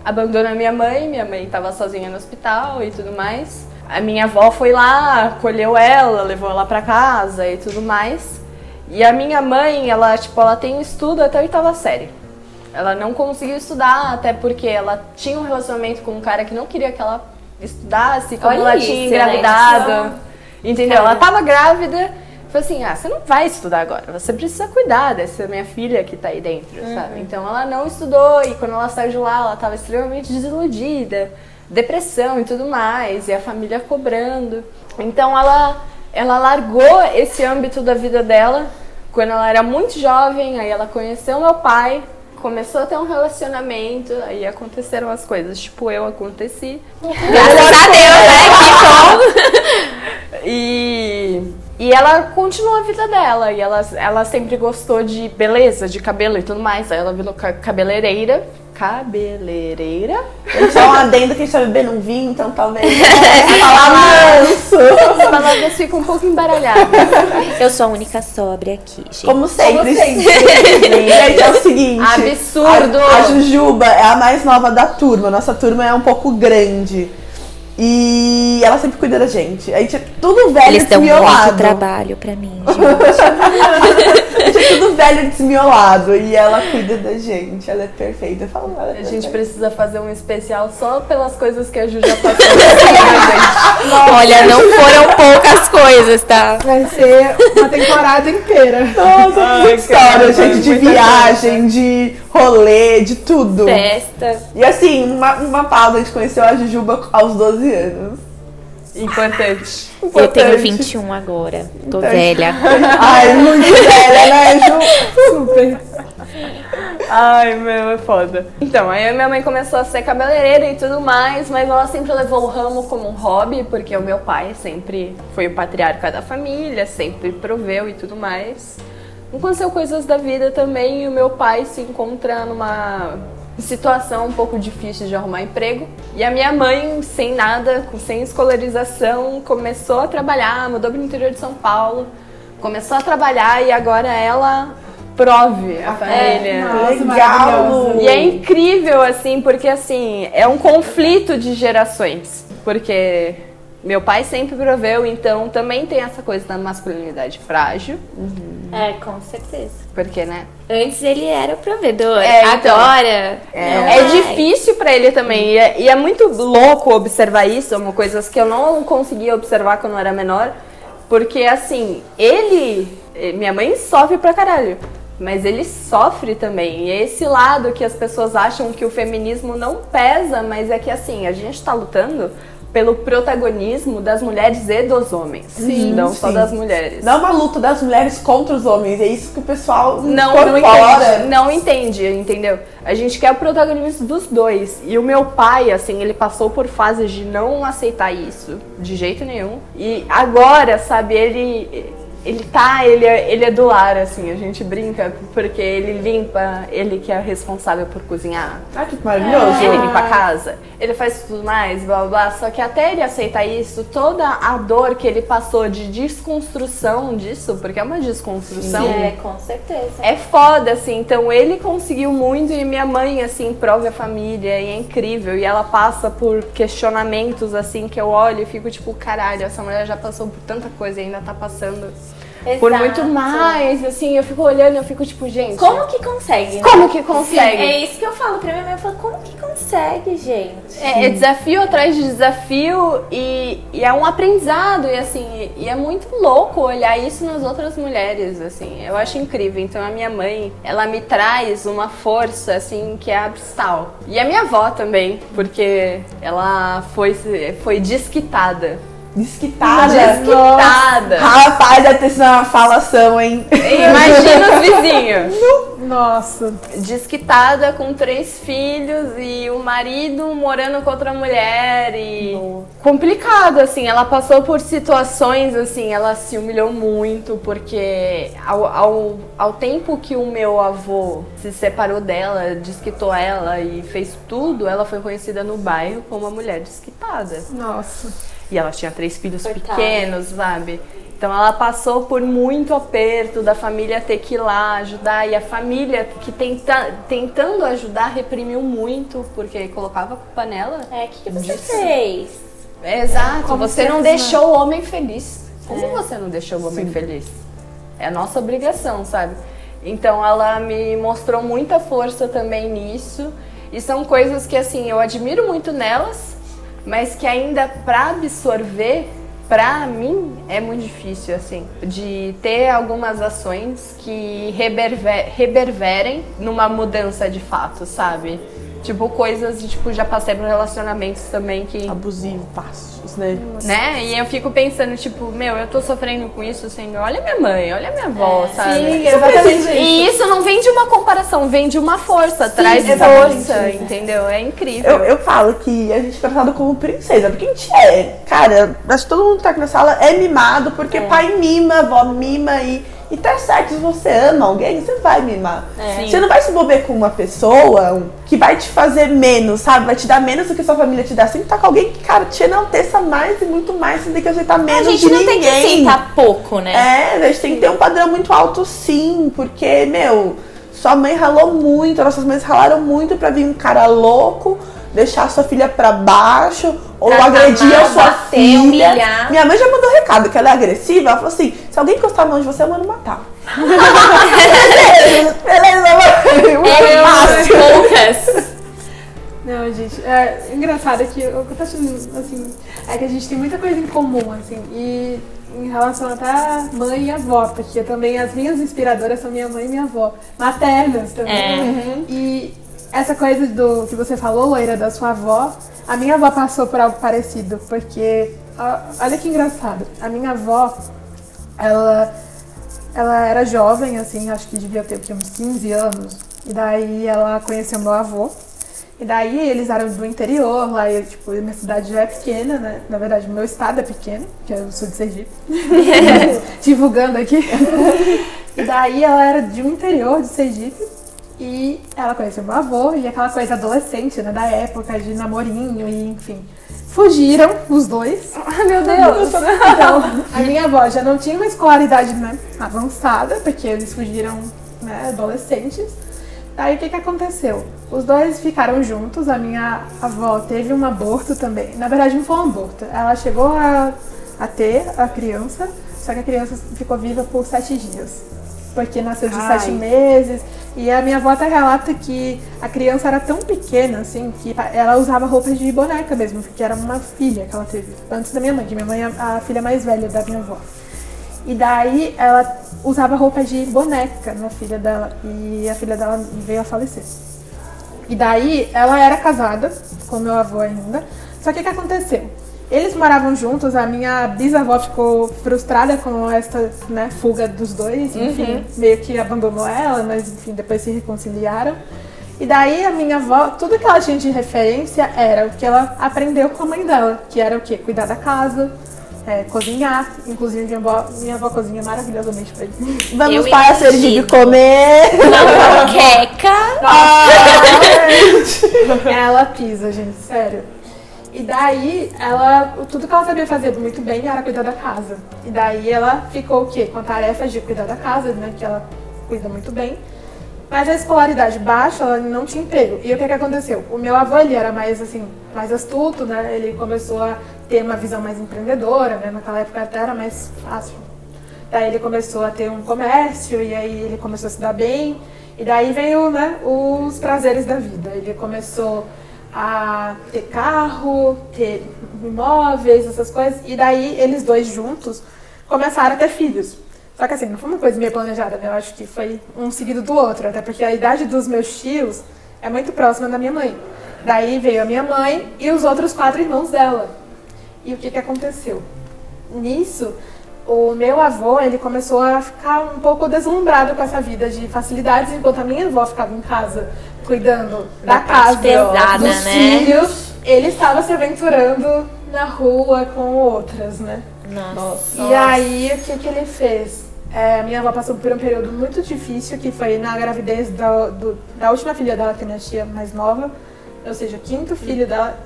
abandonou a minha mãe, minha mãe estava sozinha no hospital e tudo mais. A minha avó foi lá, acolheu ela, levou ela para casa e tudo mais. E a minha mãe, ela, tipo, ela tem um estudo até a oitava série. Ela não conseguiu estudar, até porque ela tinha um relacionamento com um cara que não queria que ela estudasse, como Olha ela isso, tinha né? engravidado. Entendeu? Cara. Ela tava grávida, falou assim: ah, você não vai estudar agora, você precisa cuidar dessa minha filha que tá aí dentro, sabe? Então ela não estudou e quando ela saiu de lá, ela tava extremamente desiludida, depressão e tudo mais, e a família cobrando. Então ela, ela largou esse âmbito da vida dela quando ela era muito jovem, aí ela conheceu meu pai. Começou a ter um relacionamento, aí aconteceram as coisas, tipo eu aconteci. Graças a Deus, né? Que bom. E, e ela continuou a vida dela. E ela, ela sempre gostou de beleza, de cabelo e tudo mais. Aí ela virou ca- cabeleireira. Cabeleireira? Ele só um adendo que a gente tá bebendo um vinho, então talvez é, falar manso. As palavras ficam um pouco embaralhadas. Eu sou a única sóbria aqui, gente. Como sempre. sempre. Gente, é o seguinte. Absurdo. A, a Jujuba é a mais nova da turma. Nossa turma é um pouco grande. E ela sempre cuida da gente. A gente é tudo velho Eles dão desmiolado. muito trabalho pra mim, gente. A gente é tudo velho desmiolado. E ela cuida da gente. Ela é perfeita. Eu falo, ela é A gente perfeita. precisa fazer um especial só pelas coisas que a Ju já passou vida, Olha, não foram poucas coisas, tá? Vai ser uma temporada inteira. Nossa, Ai, muita história, gente, de viagem, de rolê, de tudo. Festa. E assim, uma, uma pausa, a gente conheceu a Jujuba aos 12 anos. gente. Importante. Eu tenho Importante. 21 agora. Tô Importante. velha. Ai, muito velha, né, Ju? Super. Ai, meu, é foda. Então, aí a minha mãe começou a ser cabeleireira e tudo mais, mas ela sempre levou o ramo como um hobby, porque o meu pai sempre foi o patriarca da família, sempre proveu e tudo mais. Aconteceu coisas da vida também e o meu pai se encontra numa situação um pouco difícil de arrumar emprego. E a minha mãe, sem nada, com- sem escolarização, começou a trabalhar, mudou para o interior de São Paulo, começou a trabalhar e agora ela prove a família. Nossa, Legal. E é incrível, assim, porque assim, é um conflito de gerações. Porque meu pai sempre proveu, então também tem essa coisa da masculinidade frágil. É, com certeza. Porque, né? Antes ele era o provedor, É, então. agora. É, é difícil pra ele também. E é, e é muito louco observar isso, é uma coisa que eu não conseguia observar quando eu era menor. Porque, assim, ele. eh, Minha mãe sofre pra caralho. Mas ele sofre também. E é esse lado que as pessoas acham que o feminismo não pesa, mas é que, assim, a gente tá lutando pelo protagonismo das mulheres e dos homens. Sim, não só sim. das mulheres. Não é uma luta das mulheres contra os homens. É isso que o pessoal não, não entende, não entende, entendeu? A gente quer o protagonismo dos dois. E o meu pai, assim, ele passou por fases de não aceitar isso, de jeito nenhum. E agora, sabe, ele ele tá, ele é, ele é do lar, assim, a gente brinca, porque ele limpa, ele que é responsável por cozinhar. Ah, que maravilhoso. Ele limpa a casa, ele faz tudo mais, blá blá blá. Só que até ele aceitar isso, toda a dor que ele passou de desconstrução disso, porque é uma desconstrução. É, com certeza. É foda, assim. Então ele conseguiu muito e minha mãe, assim, prova a família e é incrível. E ela passa por questionamentos, assim, que eu olho e fico tipo, caralho, essa mulher já passou por tanta coisa e ainda tá passando por Exato. muito mais. Assim, eu fico olhando e eu fico tipo, gente. Como que consegue? Como que consegue? É isso que eu falo pra minha mãe. Eu falo, como que consegue, gente? É, é desafio atrás de desafio e, e é um aprendizado e assim e é muito louco olhar isso nas outras mulheres assim eu acho incrível então a minha mãe ela me traz uma força assim que é abissal e a minha avó também porque ela foi foi desquitada Desquitada. desquitada Rapaz, deve ter sido uma falação, hein? imagina os vizinhos Nossa. desquitada com três filhos e o marido morando com outra mulher e complicado assim ela passou por situações assim ela se humilhou muito porque ao, ao, ao tempo que o meu avô se separou dela desquitou ela e fez tudo ela foi conhecida no bairro como uma mulher desquitada Nossa. E ela tinha três filhos Coitada. pequenos, sabe? Então ela passou por muito aperto da família ter que ir lá ajudar e a família que tenta, tentando ajudar reprimiu muito porque colocava a culpa nela. É, o que, que você Disso. fez? Exato, Como você não né? deixou o homem feliz. Como você não deixou o homem feliz? É a nossa obrigação, sabe? Então ela me mostrou muita força também nisso. E são coisas que assim, eu admiro muito nelas, mas que ainda pra absorver, pra mim é muito difícil assim, de ter algumas ações que reverberem numa mudança de fato, sabe? Tipo coisas de tipo já passei por relacionamentos também que Abusivo, passos, né? né? E eu fico pensando, tipo, meu, eu tô sofrendo com isso, Senhor. Olha minha mãe, olha minha avó, sabe? Sim, exatamente E isso não vem de uma comparação, vem de uma força, traz exatamente força, isso. entendeu? É incrível. Eu, eu falo que a gente é tratado como princesa, porque a gente é. Cara, acho que todo mundo que tá aqui na sala é mimado, porque pai mima, avó mima e. E tá certo, se você ama alguém, você vai mimar. Sim. Você não vai se envolver com uma pessoa que vai te fazer menos, sabe? Vai te dar menos do que sua família te dá. Você tem que estar com alguém que, cara, te enalteça mais e muito mais, você tem que aceitar menos A gente não ninguém. tem que aceitar pouco, né? É, a gente tem que ter um padrão muito alto sim, porque, meu, sua mãe ralou muito, nossas mães ralaram muito pra vir um cara louco, deixar sua filha pra baixo, ou Tratar agredir a sua bater, filha. humilhar. Minha mãe já mandou recado que ela é agressiva, ela falou assim, se alguém encostar a mão de você, eu mando matar. beleza, beleza, mãe. Muito É, fácil. poucas. Não, gente, é engraçado que o que eu tô achando, assim, é que a gente tem muita coisa em comum, assim, e em relação até a mãe e avó, porque também as minhas inspiradoras são minha mãe e minha avó, maternas também. É. E essa coisa do que você falou, Loira, da sua avó, a minha avó passou por algo parecido, porque, olha que engraçado, a minha avó, ela, ela era jovem, assim, acho que devia ter uns 15 anos, e daí ela conheceu meu avô, e daí eles eram do interior, lá eu, tipo, minha cidade já é pequena, né? Na verdade, meu estado é pequeno, que eu sou de Sergipe. Divulgando aqui. E daí ela era de um interior de Sergipe. E ela conheceu meu avô e aquela coisa adolescente, né? Da época de namorinho e enfim. Fugiram os dois. Ai, meu Deus. Então, a minha avó já não tinha uma escolaridade né, avançada, porque eles fugiram né, adolescentes. Daí o que, que aconteceu? Os dois ficaram juntos, a minha avó teve um aborto também. Na verdade, não foi um aborto. Ela chegou a, a ter a criança, só que a criança ficou viva por sete dias. porque nasceu de Ai. sete meses. E a minha avó até relata que a criança era tão pequena, assim, que ela usava roupas de boneca mesmo, porque era uma filha que ela teve, antes da minha mãe, minha mãe é a filha mais velha da minha avó. E daí ela usava roupa de boneca na filha dela, e a filha dela veio a falecer. E daí ela era casada com meu avô ainda. Só que o que aconteceu? Eles moravam juntos, a minha bisavó ficou frustrada com essa né, fuga dos dois, enfim, meio que abandonou ela, mas enfim, depois se reconciliaram. E daí a minha avó, tudo que ela tinha de referência era o que ela aprendeu com a mãe dela, que era o quê? Cuidar da casa, é, cozinhar. Inclusive minha avó, minha avó cozinha maravilhosamente pra ele. Vamos Eu para a Sergipe comer. Uma panqueca. ela pisa, gente, sério. E daí, ela, tudo que ela sabia fazer muito bem era cuidar da casa. E daí ela ficou o quê? Com a tarefa de cuidar da casa, né? Que ela cuida muito bem. Mas a escolaridade baixa, ela não tinha emprego. E o que que aconteceu? O meu avô, ele era mais, assim, mais astuto, né? Ele começou a ter uma visão mais empreendedora, né? Naquela época até era mais fácil. Daí ele começou a ter um comércio e aí ele começou a se dar bem. E daí veio, né, os prazeres da vida. Ele começou a ter carro, ter imóveis, essas coisas. E daí eles dois juntos começaram a ter filhos. Só que assim, não foi uma coisa meio planejada, né? Eu acho que foi um seguido do outro, até porque a idade dos meus tios é muito próxima da minha mãe. Daí veio a minha mãe e os outros quatro irmãos dela. E o que que aconteceu? Nisso, o meu avô, ele começou a ficar um pouco deslumbrado com essa vida de facilidades, enquanto a minha avó ficava em casa cuidando da, casa, pesada, dos né? filhos, ele estava se aventurando na rua com outras, né? Nossa. E aí, o que, que ele fez? É, minha avó passou por um período muito difícil, que foi na gravidez da, do- da última filha dela, que é minha tia mais nova. Ou seja, o quinto filho dela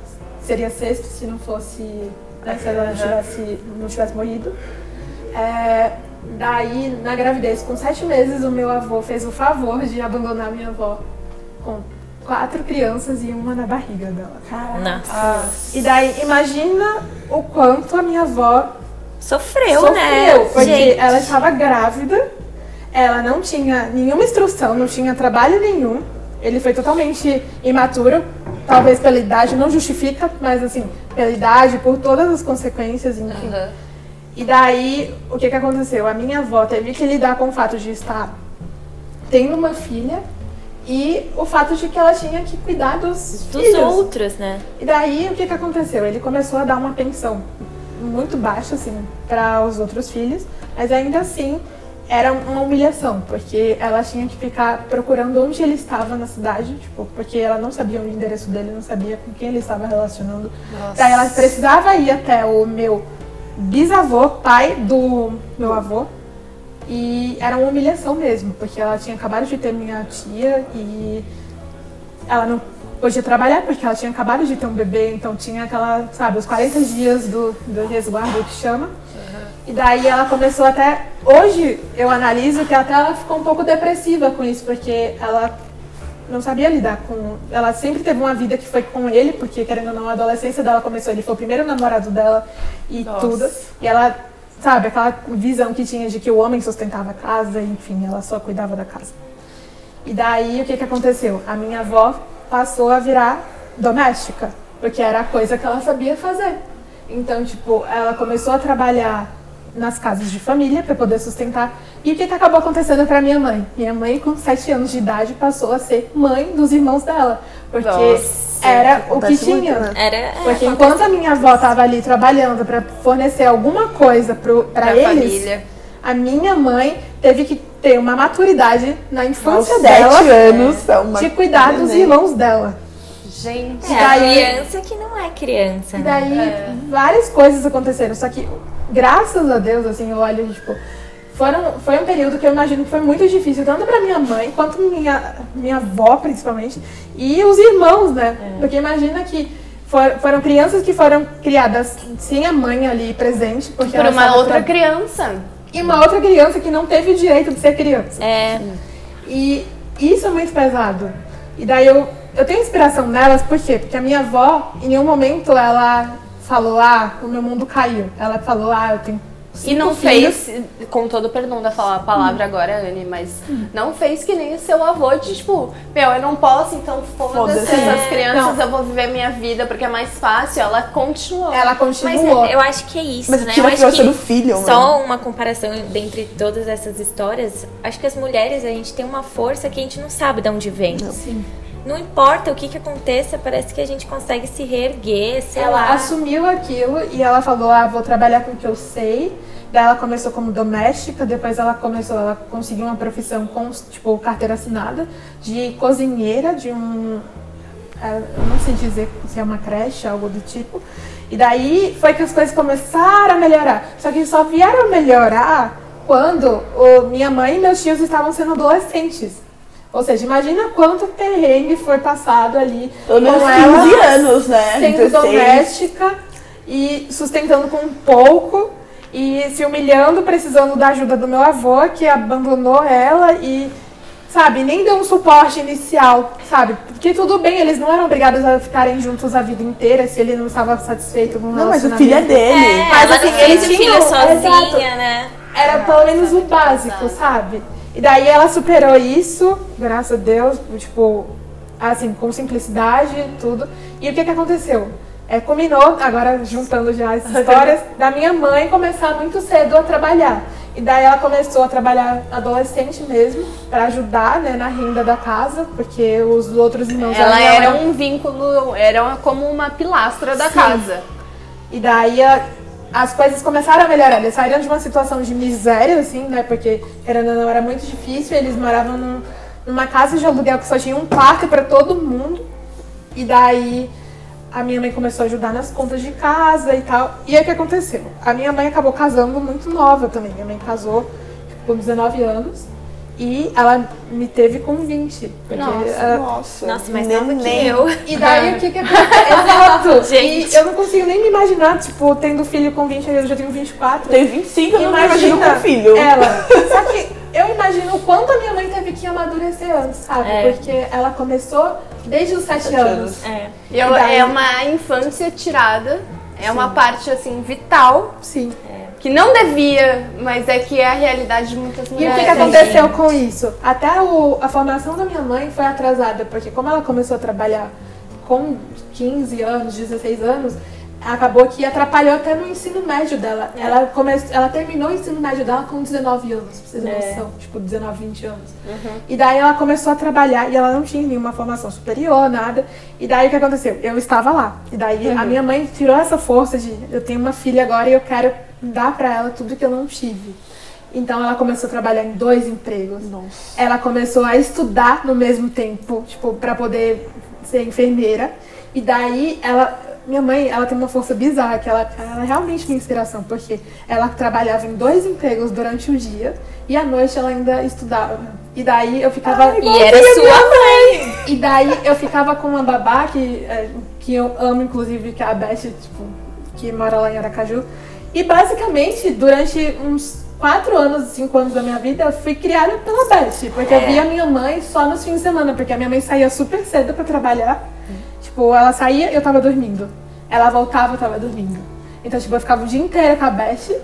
seria sexto se não fosse. Né, se ela não tivesse, não tivesse morrido. É, daí, na gravidez, com sete meses, o meu avô fez o favor de abandonar minha avó com quatro crianças e uma na barriga dela. Nossa. E daí, imagina o quanto a minha avó Sofreu, sofreu, né? porque Gente. ela estava grávida, ela não tinha nenhuma instrução, não tinha trabalho nenhum. Ele foi totalmente imaturo, talvez pela idade, não justifica, mas assim, pela idade, por todas as consequências, enfim. E daí, o que que aconteceu? A minha avó teve que lidar com o fato de estar tendo uma filha e o fato de que ela tinha que cuidar dos, Dos filhos. outros, né? E daí, o que que aconteceu? Ele começou a dar uma pensão muito baixa, assim, para os outros filhos, mas ainda assim era uma humilhação, porque ela tinha que ficar procurando onde ele estava na cidade, tipo, porque ela não sabia o endereço dele, não sabia com quem ele estava relacionando. Daí ela precisava ir até o meu bisavô, pai do meu avô, e era uma humilhação mesmo, porque ela tinha acabado de ter minha tia e ela não podia trabalhar porque ela tinha acabado de ter um bebê, então tinha aquela, sabe, os 40 dias do, do resguardo que chama. E daí ela começou até. Hoje eu analiso que até ela ficou um pouco depressiva com isso, porque ela não sabia lidar com. Ela sempre teve uma vida que foi com ele, porque querendo ou não, a adolescência dela começou, ele foi o primeiro namorado dela e tudo. E ela, sabe, aquela visão que tinha de que o homem sustentava a casa, enfim, ela só cuidava da casa. E daí o que, que aconteceu? A minha avó passou a virar doméstica, porque era a coisa que ela sabia fazer. Então, tipo, ela começou a trabalhar nas casas de família para poder sustentar. E o que, que acabou acontecendo para minha mãe? Minha mãe, com 7 anos de idade, passou a ser mãe dos irmãos dela, porque Nossa, era o que acontece muito, tinha. né? Era. é, Porque enquanto a minha avó estava ali trabalhando para fornecer alguma coisa para eles, família. a minha mãe teve que ter uma maturidade na Aos infância sete dela anos, é de cuidar dos irmãos dela. Gente. É, daí- criança que não é criança, E né? daí várias coisas aconteceram, só que graças a Deus, assim, eu olho, tipo, foram, foi um período que eu imagino que foi muito difícil, tanto pra minha mãe quanto minha, minha avó, principalmente, e os irmãos, né? Porque imagina que for- foram crianças que foram criadas sem a mãe ali presente, porque Por uma outra tra- criança. E uma outra criança que não teve o direito de ser criança. É, E isso é muito pesado. E daí eu, eu tenho inspiração nelas, por quê? Porque a minha avó, em um momento, ela falou, ah, o meu mundo caiu. Ela falou, ah, eu tenho E não filhos. fez, com todo o perdão da fala- palavra agora, Anne, mas não fez que nem o seu avô de tipo, meu, eu não posso, então foda-se Foda-se. essas É, crianças, não. eu vou viver minha vida porque é mais fácil. Ela continuou. Ela Mas continuou. eu acho que é isso, Mas né? tira eu a acho que do filho, mano. Só uma comparação dentre todas essas histórias, acho que as mulheres, a gente tem uma força que a gente não sabe de onde vem. Sim. Não importa o que que aconteça, parece que a gente consegue se reerguer, sei ela lá. assumiu aquilo e ela falou: Ah, vou trabalhar com o que eu sei. Daí ela começou como doméstica, depois ela começou, ela conseguiu uma profissão com, tipo, carteira assinada de cozinheira de um. é, Eu não sei dizer se é uma creche, algo do tipo. E daí foi que as coisas começaram a melhorar. Só que só vieram a melhorar quando o- minha mãe e meus tios estavam sendo adolescentes. Ou seja, imagina quanto perrengue foi passado ali Pelo menos com 15 ela anos, né? sendo 16. doméstica e sustentando com pouco e se humilhando, precisando da ajuda do meu avô, que abandonou ela e, sabe, nem deu um suporte inicial, sabe? Porque tudo bem, eles não eram obrigados a ficarem juntos a vida inteira se ele não estava satisfeito com o Não, mas o filho é dele. É, Mas, ela assim, filho tinham- sozinha, exato. né? Era pelo menos o básico, sabe? E daí ela superou isso, graças a Deus, tipo, assim, com simplicidade e tudo. E o que que aconteceu? É, culminou, agora juntando já as histórias, da minha mãe começar muito cedo a trabalhar. E daí ela começou a trabalhar adolescente mesmo, pra ajudar, né, na renda da casa, porque os outros irmãos Ela era um vínculo, era como uma pilastra da Sim. casa. E daí as coisas começaram a melhorar. Eles saíram de uma situação de miséria, assim, né? Porque ou não era muito difícil. Eles moravam num- numa casa de aluguel que só tinha um quarto para todo mundo. E daí a minha mãe começou a ajudar nas contas de casa e tal. E aí o que aconteceu? A minha mãe acabou casando muito nova também. Minha mãe casou tipo, com 19 anos. E ela me teve com 20. Porque ela- Nossa, Nossa, mais nem- nova que nem- eu. e daí o que que? Exato! Gente. E eu não consigo nem me imaginar, tipo, tendo filho com 20, eu já tenho 24. Tenho 25, eu não me imagino com filho. Ela. Só que eu imagino o quanto a minha mãe teve que amadurecer antes, sabe? É. Porque ela começou desde os 7 Sete anos. anos. É. E eu- daí- é uma infância tirada, é uma parte assim vital Sim. Que não devia, mas é que é a realidade de muitas E o mulheres. que, que aconteceu com isso? Até o- a formação da minha mãe foi atrasada, porque como ela começou a trabalhar com 15 anos, 16 anos, acabou que atrapalhou até no ensino médio dela. Ela, come... ela terminou o ensino médio dela com 19 anos, pra vocês terem É. noção. Tipo, 19, 20 anos. E daí ela começou a trabalhar e ela não tinha nenhuma formação superior, nada. E daí o que aconteceu? Eu estava lá. E daí a minha mãe tirou essa força de eu tenho uma filha agora e eu quero dar pra ela tudo que eu não tive. Então ela começou a trabalhar em dois empregos. Nossa. Ela começou a estudar no mesmo tempo, tipo, para poder ser enfermeira. E daí ela, minha mãe, ela tem uma força bizarra que ela, ela é realmente minha inspiração, porque ela trabalhava em dois empregos durante o dia e à noite ela ainda estudava. E daí eu ficava E era sua mãe. e daí eu ficava com uma babá que, é, que eu amo, inclusive, que é a Beth, tipo, que mora lá em Aracaju. E basicamente, durante uns quatro anos, cinco anos da minha vida, eu fui criada pela Beth. Porque eu via minha mãe só nos fins de semana, porque a minha mãe saía super cedo pra trabalhar. Tipo, ela saía eu tava dormindo. Ela voltava, eu tava dormindo. Então, tipo, eu ficava o dia inteiro com a Beth.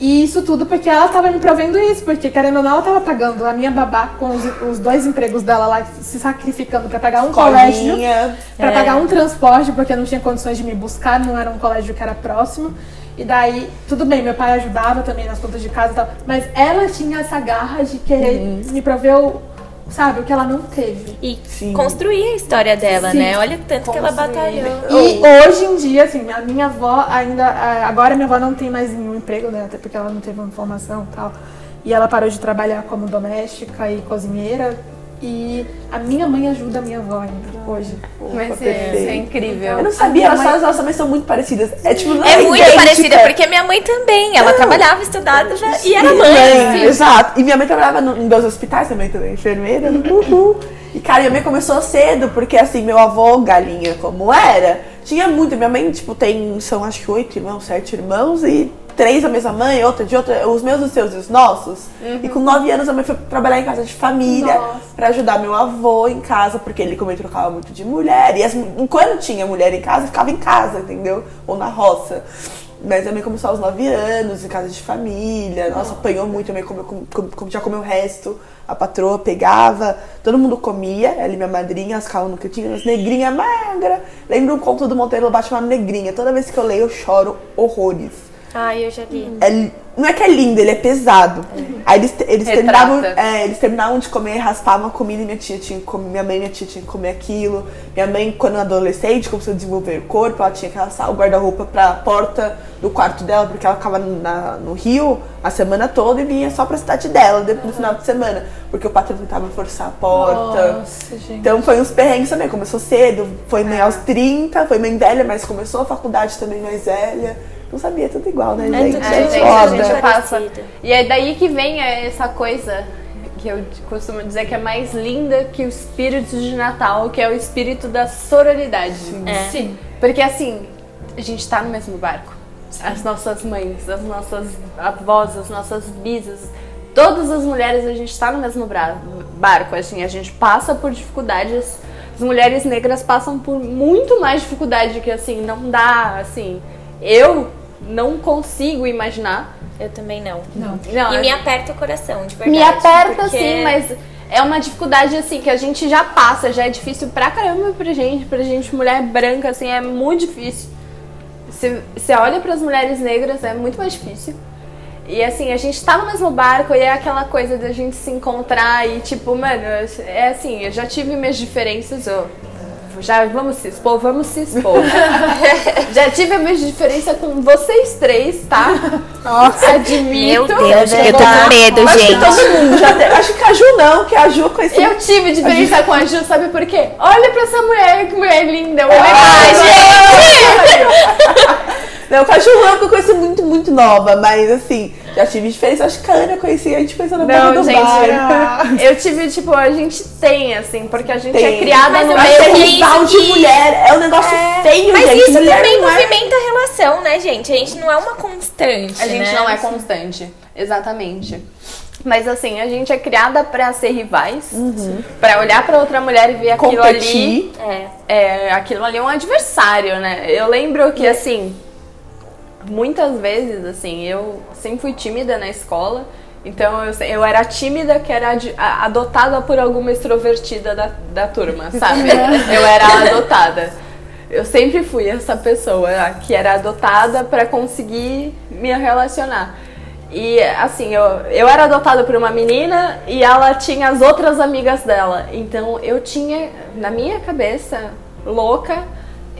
E isso tudo porque ela tava me provendo isso, porque querendo ou não, ela tava pagando a minha babá com os, os dois empregos dela lá, se sacrificando pra pagar um colégio, pra É. pagar um transporte, porque não tinha condições de me buscar, não era um colégio que era próximo. E daí, tudo bem, meu pai ajudava também nas contas de casa e tal, mas ela tinha essa garra de querer Uhum. me prover o, sabe, o que ela não teve. E Sim. construir a história dela, Sim. né? Olha o tanto que ela Construir. batalhou. E hoje em dia, assim, a minha avó ainda. a- Agora minha avó não tem mais nenhum emprego, né? Até porque ela não teve uma formação e tal. E ela parou de trabalhar como doméstica e cozinheira. E a minha mãe ajuda a minha avó ainda, hoje. Mas Opa, é, isso é incrível. Eu não sabia, A as mãe- delas também são muito parecidas. É tipo, não É muito idêntica. parecida, porque minha mãe também. Ela trabalhava, estudava já- e era mãe. é, Exato. E minha mãe trabalhava no- em dois hospitais também, também, enfermeira. Uhul. E, cara, minha mãe começou cedo, porque, assim, meu avô, galinha como era, tinha muito. Minha mãe, tipo, tem, são acho que oito irmãos, sete irmãos, e três da mesma mãe, outra de outra, os meus, os seus e os nossos. E com nove anos a mãe foi trabalhar em casa de família pra ajudar meu avô em casa, porque ele, como ele trocava muito de mulher, e as, quando tinha mulher em casa, ficava em casa, entendeu? Ou na roça. Mas também começou aos 9 anos, em casa de família. Nossa, apanhou muito também, comeu, com- com- já comeu o resto. A patroa pegava, todo mundo comia, ela e minha madrinha, as ficavam no cantinho, as negrinha magra. Lembro um conto do Monteiro Lobato chamado Negrinha. Toda vez que eu leio, eu choro horrores. Ai, eu já li. É não é que é lindo, ele é pesado. Aí eles, eles Retrata. terminavam, é, eles terminavam de comer, raspavam a comida e minha tia tinha que comer, minha mãe e minha tia tinham que comer aquilo. Minha mãe, quando adolescente, começou a desenvolver o corpo, ela tinha que arrastar o guarda-roupa pra porta do quarto dela, porque ela ficava na- no Rio a semana toda e vinha só pra cidade dela, depois no final de semana. Porque o patrão tentava forçar a porta. Nossa, gente. Então foi uns perrengues também, começou cedo, foi mãe aos 30, foi mãe velha, mas começou a faculdade também mais velha. Não sabia, tudo igual, né, gente? É, Gente, gente, foda. a gente passa. E é daí que vem essa coisa que eu costumo dizer que é mais linda que o espírito de Natal, que é o espírito da sororidade. É. Sim. Porque assim, a gente tá no mesmo barco. As nossas mães, as nossas avós, as nossas bisas, todas as mulheres a gente tá no mesmo barco. Assim, a gente passa por dificuldades. As mulheres negras passam por muito mais dificuldade que assim, não dá, assim. Eu não consigo imaginar. Eu também não. Não. Não, E é- me aperta o coração, de verdade. me aperta porque- sim, mas é uma dificuldade assim que a gente já passa, já é difícil pra caramba pra gente, pra gente mulher branca assim, é muito difícil. Você você olha pras mulheres negras, é muito mais difícil. E assim, a gente tá no mesmo barco e é aquela coisa da gente se encontrar e tipo, mano, é assim, eu já tive minhas diferenças, ó. Já vamos se expor, vamos se expor. já tive a minha diferença com vocês três, tá? Nossa, admito. Meu Deus, eu tô com medo, Acho que gente. todo mundo já teve. Acho que a Ju não, que a Ju conheci. Eu tive diferença com a Ju, sabe por quê? Olha pra essa mulher, que mulher linda. Olha Ai, gente! Não, com a Ju não, porque eu conheci muito, muito nova. Mas assim, já tive diferença. Acho que a Ana conhecia, a gente conheceu na Não, do gente, bar. eu tive, tipo, a gente tem, assim, porque a gente Tem. é criada Mas no Mas meio. é rival de que- mulher é um negócio feio, Mas gente. isso Mulher também não é- movimenta a relação, né, gente? A gente não é uma constante. A gente né? não é constante, exatamente. Mas assim, a gente é criada pra ser rivais, pra olhar pra outra mulher e ver aquilo ali. Competir. É. é, aquilo ali é um adversário, né? Eu lembro que, assim, muitas vezes, assim, eu sempre fui tímida na escola. Então eu, eu era tímida que era adi- a- adotada por alguma extrovertida da, da turma, sabe? Eu era adotada. Eu sempre fui essa pessoa que era adotada pra conseguir me relacionar. E assim, eu, eu era adotada por uma menina e ela tinha as outras amigas dela. Então eu tinha, na minha cabeça, louca,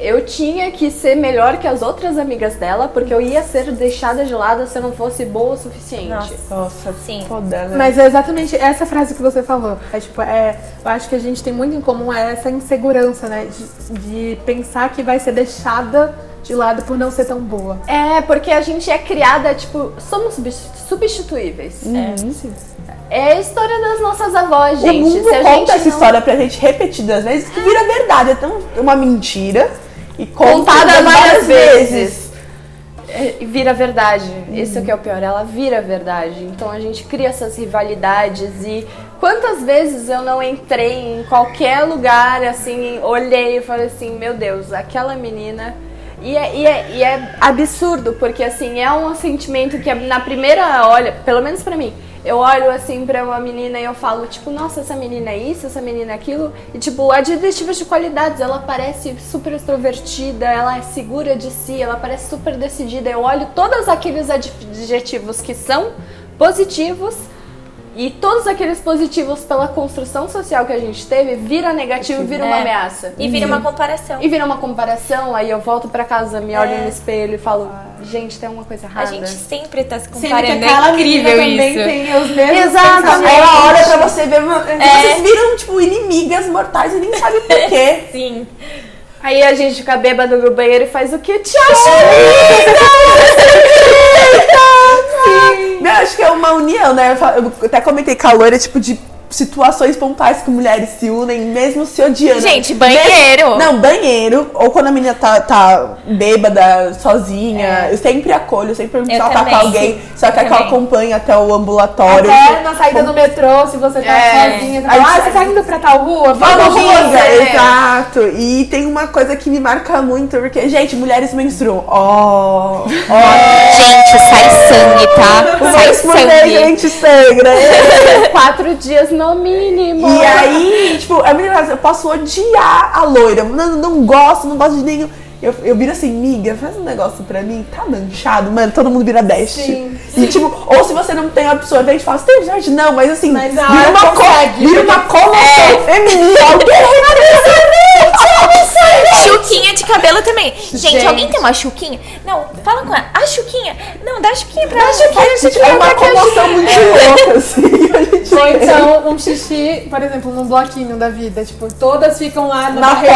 eu tinha que ser melhor que as outras amigas dela, porque eu ia ser deixada de lado se eu não fosse boa o suficiente. Nossa. Nossa, Sim. foda, né? Mas é exatamente essa frase que você falou. É tipo, é, eu acho que a gente tem muito em comum é essa insegurança, né? De, de pensar que vai ser deixada de lado por não ser tão boa. É, porque a gente é criada, tipo, somos subs- substituíveis. É a história das nossas avós, O gente. mundo Se a conta gente essa não- história pra gente repetidas vezes que vira verdade. É tão uma mentira e contada várias vezes. É, e vira verdade. Esse é o que é o pior, ela vira verdade. Então a gente cria essas rivalidades e quantas vezes eu não entrei em qualquer lugar, assim, olhei e falei assim, meu Deus, aquela menina. E é, e é, e é absurdo, porque assim, é um sentimento que na primeira olha, pelo menos pra mim, eu olho assim pra uma menina e eu falo, tipo, nossa, essa menina é isso, essa menina é aquilo. E tipo, adjetivos de qualidades, ela parece super extrovertida, ela é segura de si, ela parece super decidida. Eu olho todos aqueles adjetivos que são positivos e todos aqueles positivos pela construção social que a gente teve, vira negativo, vira uma É. ameaça. E vira uma comparação. E vira uma comparação, aí eu volto pra casa, me olho no espelho e falo, gente, tem uma coisa A errada. gente sempre tá se que comparando. aquela é incrível também isso. tem os mesmos Exato. pensamentos. Aí ela olha pra você ver. uma- Vocês viram, tipo, inimigas mortais e nem sabe por quê. Sim. Aí a gente fica bêbado no banheiro e faz o que? Te acha Sim. Eu acho que é uma união, né? Eu até comentei calor, é tipo de situações pontuais que mulheres se unem, mesmo se odiando. Gente, banheiro. Mesmo- não, banheiro. Ou quando a menina tá, tá bêbada, sozinha. Eu sempre acolho, eu sempre pergunto se Eu ela tá com alguém, Eu quer que ela também. acompanhe até o ambulatório. Até na saída do metrô, se você tá É. sozinha, Aí fala, ah, você tá indo pra tal rua? Vamos, Vamos. Exato! E tem uma coisa que me marca muito, porque, gente, mulheres menstruam. Ó! Ó! Gente, sai sangue, tá? Sai sangue. gente, sangra. Quatro dias no mínimo. E aí, tipo, a menina assim, eu posso odiar a loira, não, não gosto, não gosto de nenhum. Eu, eu viro assim, miga, faz um negócio pra mim, tá manchado, mano, todo mundo vira best. Sim. E tipo, ou se você não tem absorvente, fala, você tem absorvente? Não, mas assim, Mas na vira, uma consegue. vira uma comoção feminina, alguém Chuquinha de cabelo também. Gente, Gente. alguém tem uma chuquinha? Não, fala com ela. A chuquinha. Não, dá a chuquinha pra ela. a gente é uma comoção muito louca, assim, a gente Ou então um xixi, por exemplo, num bloquinho da vida. Tipo, todas ficam lá na, Na barreira.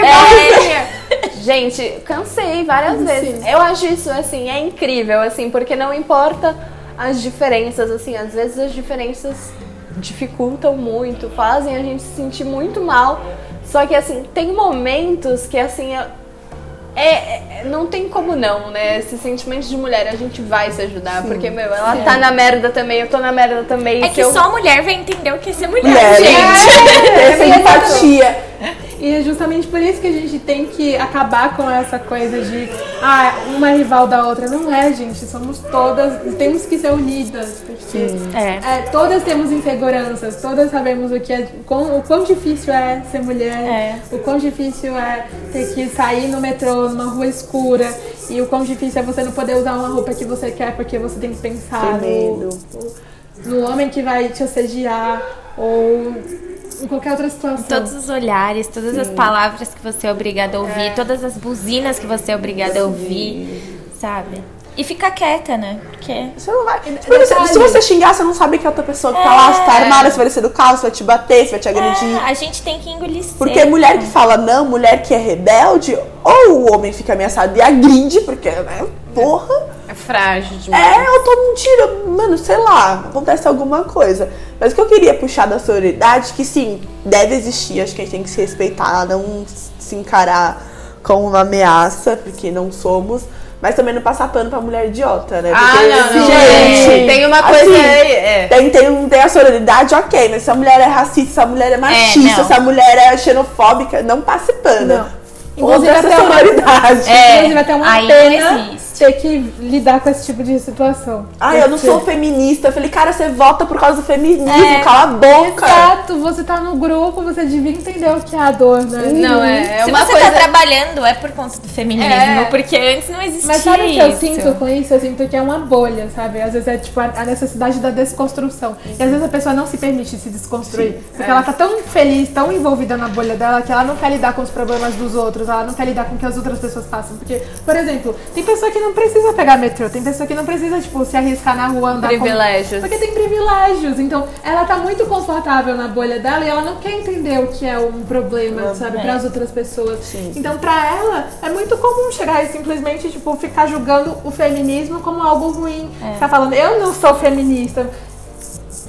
É. Gente, cansei várias vezes. Eu acho isso assim, é incrível, assim, porque não importa as diferenças, assim, às vezes as diferenças dificultam muito, fazem a gente se sentir muito mal. Só que assim, tem momentos que assim é, é- não tem como não, né? Esse sentimento de mulher, a gente vai se ajudar, porque meu, ela tá na merda também, eu tô na merda também. É que eu- só mulher vai entender o que é ser mulher, Mulher, gente. ter essa empatia. E é justamente por isso que a gente tem que acabar com essa coisa de ah, uma rival da outra. Não é, gente. Somos todas, temos que ser unidas. Porque É. é, todas temos inseguranças, todas sabemos o que é, o quão, o quão difícil é ser mulher, É. o quão difícil é ter que sair no metrô, numa rua escura, e o quão difícil é você não poder usar uma roupa que você quer porque você tem que pensar no, no, no homem que vai te assediar ou em qualquer outra situação. Todos os olhares, todas as palavras que você é obrigada a ouvir, todas as buzinas que você é obrigada a ouvir, sabe? E ficar quieta, né? Porque. Você não vai. Detalhe. se, você xingar, você não sabe que a outra pessoa que tá lá, se tá armada, se vai descer do carro, se vai te bater, se vai te agredir. É, a gente tem que engolir Porque seco. mulher que fala não, mulher que é rebelde, ou o homem fica ameaçado e agride, porque, né, porra. É frágil demais. É, eu tomo um tiro, mano, sei lá, acontece alguma coisa. Mas o que eu queria puxar da sororidade, que sim, deve existir, acho que a gente tem que se respeitar, não se encarar como uma ameaça, porque não somos, mas também não passar pano pra mulher idiota, né? Ah, Porque, não, não. gente, Tem uma coisa assim, aí, é. Tem, tem, tem a sororidade, ok, mas se a mulher é racista, se a mulher é machista, não. se a mulher é xenofóbica, não passe pano. Não. Inclusive essa até uma-. É, Inclusive, até uma aí pena existe. Ter que lidar com esse tipo de situação. Ai, eu não sou feminista. Eu falei, cara, você vota por causa do feminismo, É. cala a boca. Exato, você tá no grupo, você devia entender o que é a dor, né? Não, é, é Se uma você coisa... tá trabalhando, é por conta do feminismo, É. porque antes não existia Mas sabe o que eu sinto com isso? Eu sinto que é uma bolha, sabe? Às vezes é tipo a, necessidade da desconstrução. E às vezes a pessoa não se permite se desconstruir. Porque É. ela tá tão feliz, tão envolvida na bolha dela, que ela não quer lidar com os problemas dos outros, ela não quer lidar com o que as outras pessoas passam. Porque, por exemplo, tem pessoa que não precisa pegar metrô, tem pessoa que não precisa, tipo, se arriscar na rua, andar com- Privilégios. Porque tem privilégios. Então, ela tá muito confortável na bolha dela e ela não quer entender o que é um problema, sabe, É. para as outras pessoas. Então, pra ela, é muito comum chegar e simplesmente, tipo, ficar julgando o feminismo como algo ruim. É. Ficar falando, eu não sou feminista.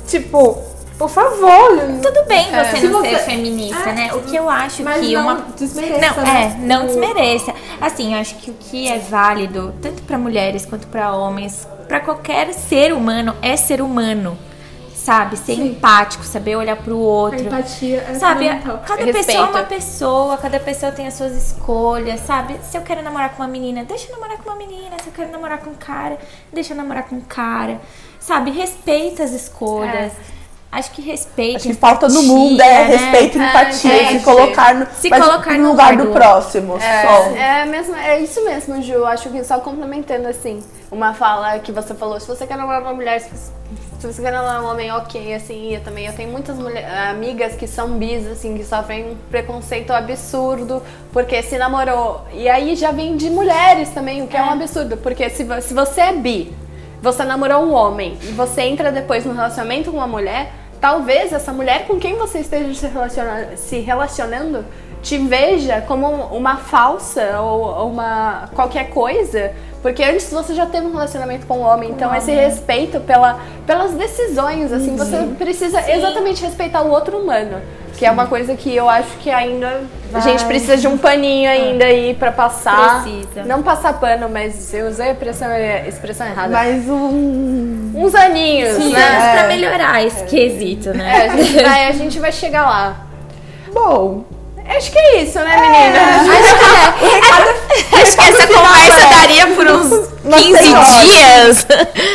Tipo, por favor. Tudo bem você É. Se não você- ser feminista, né? O que eu acho Mas que não uma. desmereça, Não, né? é, não desmereça. Assim, eu acho que o que é válido, tanto pra mulheres quanto pra homens, pra qualquer ser humano, é ser humano. Sabe? Ser Sim. empático, saber olhar pro A outro. empatia é Sabe, cada Respeito. pessoa é uma pessoa, cada pessoa tem as suas escolhas, sabe? Se eu quero namorar com uma menina, deixa eu namorar com uma menina. Se eu quero namorar com um cara, deixa eu namorar com um cara. Sabe, respeita as escolhas. Acho que respeita. Acho que falta no mundo é né? respeito e É, empatia. gente. se colocar no, Se colocar no lugar do do próximo. só. É, é, mesmo, é isso mesmo, Ju. Acho que só complementando assim, uma fala que você falou, se você quer namorar uma mulher, se se você quer namorar um homem, ok, assim, eu também. Eu tenho muitas mulher, amigas que são bis, assim, que sofrem um preconceito absurdo, porque se namorou. E aí já vem de mulheres também, o que é, um absurdo, porque se, se você é bi, você namorou um homem e você entra depois no relacionamento com uma mulher, talvez essa mulher com quem você esteja se, relaciona- se relacionando te veja como uma falsa ou, uma qualquer coisa. Porque antes você já teve um relacionamento com o homem, então esse respeito pela, pelas decisões, assim, você precisa exatamente respeitar o outro humano. Que é uma coisa que eu acho que ainda a gente precisa de um paninho ainda aí pra passar. Precisa. Não passar pano, mas eu usei a expressão, a expressão errada. Mais um. Uns aninhos, Mas né? pra melhorar esse quesito, É, né? a gente, vai, a gente vai chegar lá. Bom. Acho que é isso, né, menina? Acho que essa conversa daria por uns 15 dias.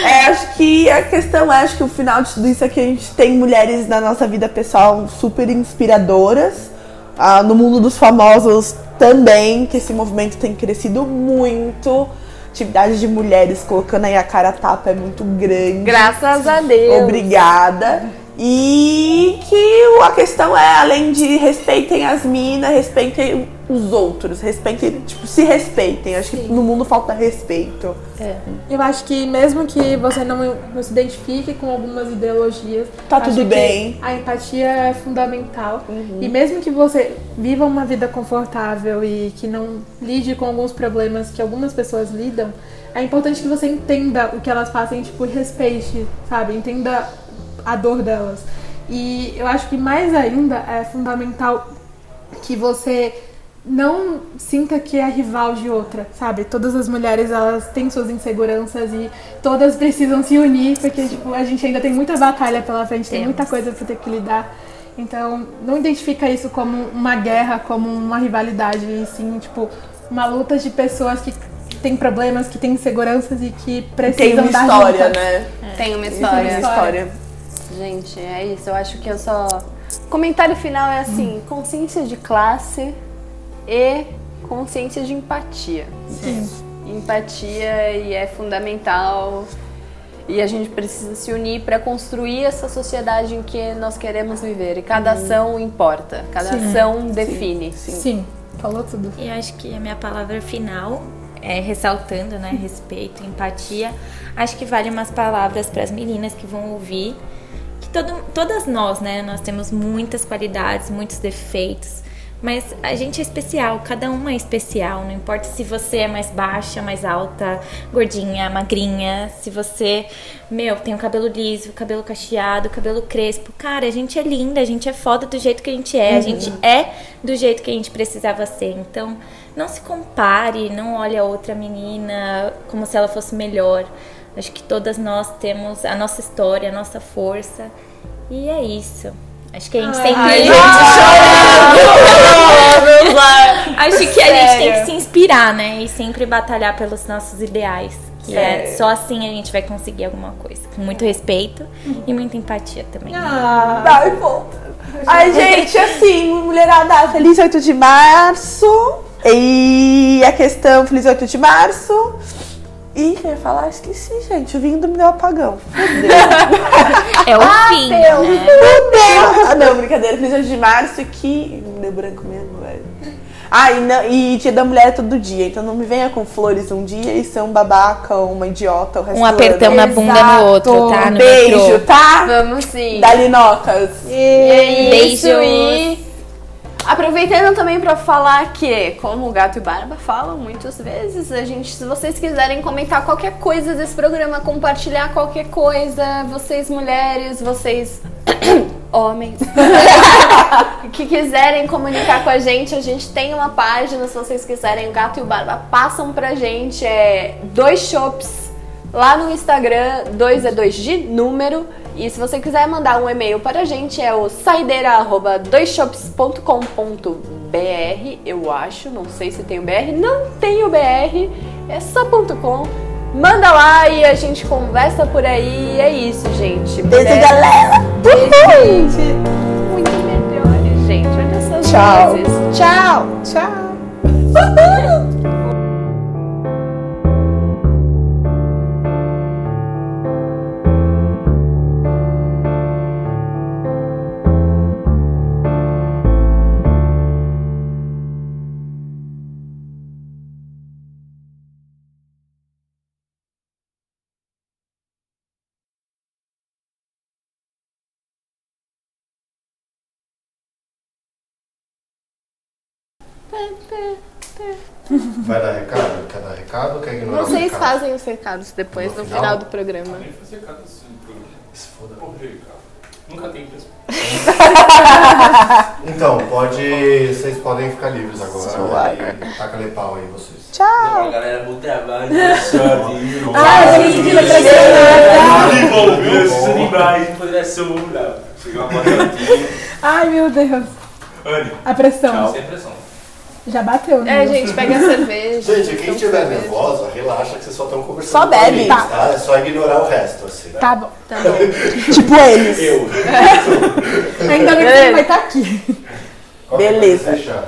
É, acho que a questão é, acho que o final de tudo isso é que a gente tem mulheres na nossa vida pessoal super inspiradoras. Ah, no mundo dos famosos também, que esse movimento tem crescido muito. Atividade de mulheres colocando aí a cara a tapa é muito grande. Graças a Deus. Obrigada. E que a questão é, além de respeitem as minas, respeitem os outros, respeitem, tipo, se respeitem. Acho que no mundo falta respeito. Eu acho que mesmo que você não, não se identifique com algumas ideologias, Tá acho tudo que bem. A empatia é fundamental. Uhum. E mesmo que você viva uma vida confortável e que não lide com alguns problemas que algumas pessoas lidam, é importante que você entenda o que elas fazem, tipo, respeite, sabe? Entenda a dor delas. E eu acho que mais ainda é fundamental que você não sinta que é rival de outra, sabe? Todas as mulheres, elas têm suas inseguranças e todas precisam se unir, porque, tipo, a gente ainda tem muita batalha pela frente, tem muita coisa pra ter que lidar. Então, não identifica isso como uma guerra, como uma rivalidade, e sim, tipo, uma luta de pessoas que têm problemas, que têm inseguranças e que precisam Tem uma história, né? Tem uma Tem história. uma história. Gente, é isso. Eu acho que eu só. O comentário final é assim: consciência de classe e consciência de empatia. Sim. Empatia e é fundamental. E a gente precisa se unir para construir essa sociedade em que nós queremos viver. E cada ação importa, cada ação define. Sim, falou tudo. E acho que a minha palavra final é ressaltando, né, respeito, empatia. Acho que vale umas palavras para as meninas que vão ouvir. Todo, todas nós, né, nós temos muitas qualidades, muitos defeitos. Mas a gente é especial, cada uma é especial. Não importa se você é mais baixa, mais alta, gordinha, magrinha. Se você, meu, tem o cabelo liso, cabelo cacheado, cabelo crespo. Cara, a gente é linda, a gente é foda do jeito que a gente é. A gente é do jeito que a gente precisava ser. Então, não se compare, não olhe a outra menina como se ela fosse melhor. Acho que todas nós temos a nossa história, a nossa força. E é isso. Acho que a gente sempre. Acho que a gente tem que se inspirar, né? E sempre batalhar pelos nossos ideais. Que é só assim a gente vai conseguir alguma coisa. Com muito respeito e muita empatia também. Vai, pô. Ai, gente, assim, mulherada, feliz 8 de março. E a questão, feliz 8 de março. E eu ia falar? Esqueci, gente. O vinho do me deu apagão. É o fim. né? Fudeu! Ah, não, brincadeira. Feliz 8 de março que. Deu branco mesmo, velho. Ah, e, não- e dia da mulher é todo dia. Então não me venha com flores um dia e ser um babaca ou uma idiota o resto Um do apertão ano. na bunda no outro, tá? No Beijo, metrô. tá? Vamos sim. Dalinocas. E é isso. Beijos. E aproveitando também para falar que, como o Gato e Barba falam muitas vezes, a gente, se vocês quiserem comentar qualquer coisa desse programa, compartilhar qualquer coisa, vocês mulheres, vocês homens, que quiserem comunicar com a gente, a gente tem uma página, se vocês quiserem, o Gato e o Barba passam pra gente, é dois shops Lá no Instagram, 2 é 2 de número. E se você quiser mandar um e-mail para a gente, é o saideira.doisshops.com.br. Eu acho, não sei se tem o BR. Não tem o BR, é só ponto .com. Manda lá e a gente conversa por aí. É isso, gente. Beijo, galera. Gente, muito melhores, gente. Olha essas Tchau. vozes. Tchau. Tchau! Vai dar recado? Quer dar recado ou quer ignorar o Vocês recado? fazem os recados depois, No no final? final do programa. Nem fazer cada assim no programa. Se foda. Nunca tem mesmo. Então, pode. Vocês podem ficar livres agora. E taca-lhe pau aí vocês. Não, galera, bom trabalho, boa sorte. Ah, gente, que bom, viu? Se você lembrar, não poderia ser um bom uma botatinha. Ai, meu Deus. Anne, A pressão. sem pressão. Já bateu, né? É, gente, pega a cerveja. Gente, quem Então, estiver cerveja. nervosa, relaxa que vocês só estão conversando. Só com bebe. eles, Tá. É só ignorar o resto, assim. Tá bom. Tá bom. Tipo eles. Eu. Ainda bem que você vai estar aqui. Qualquer coisa Beleza.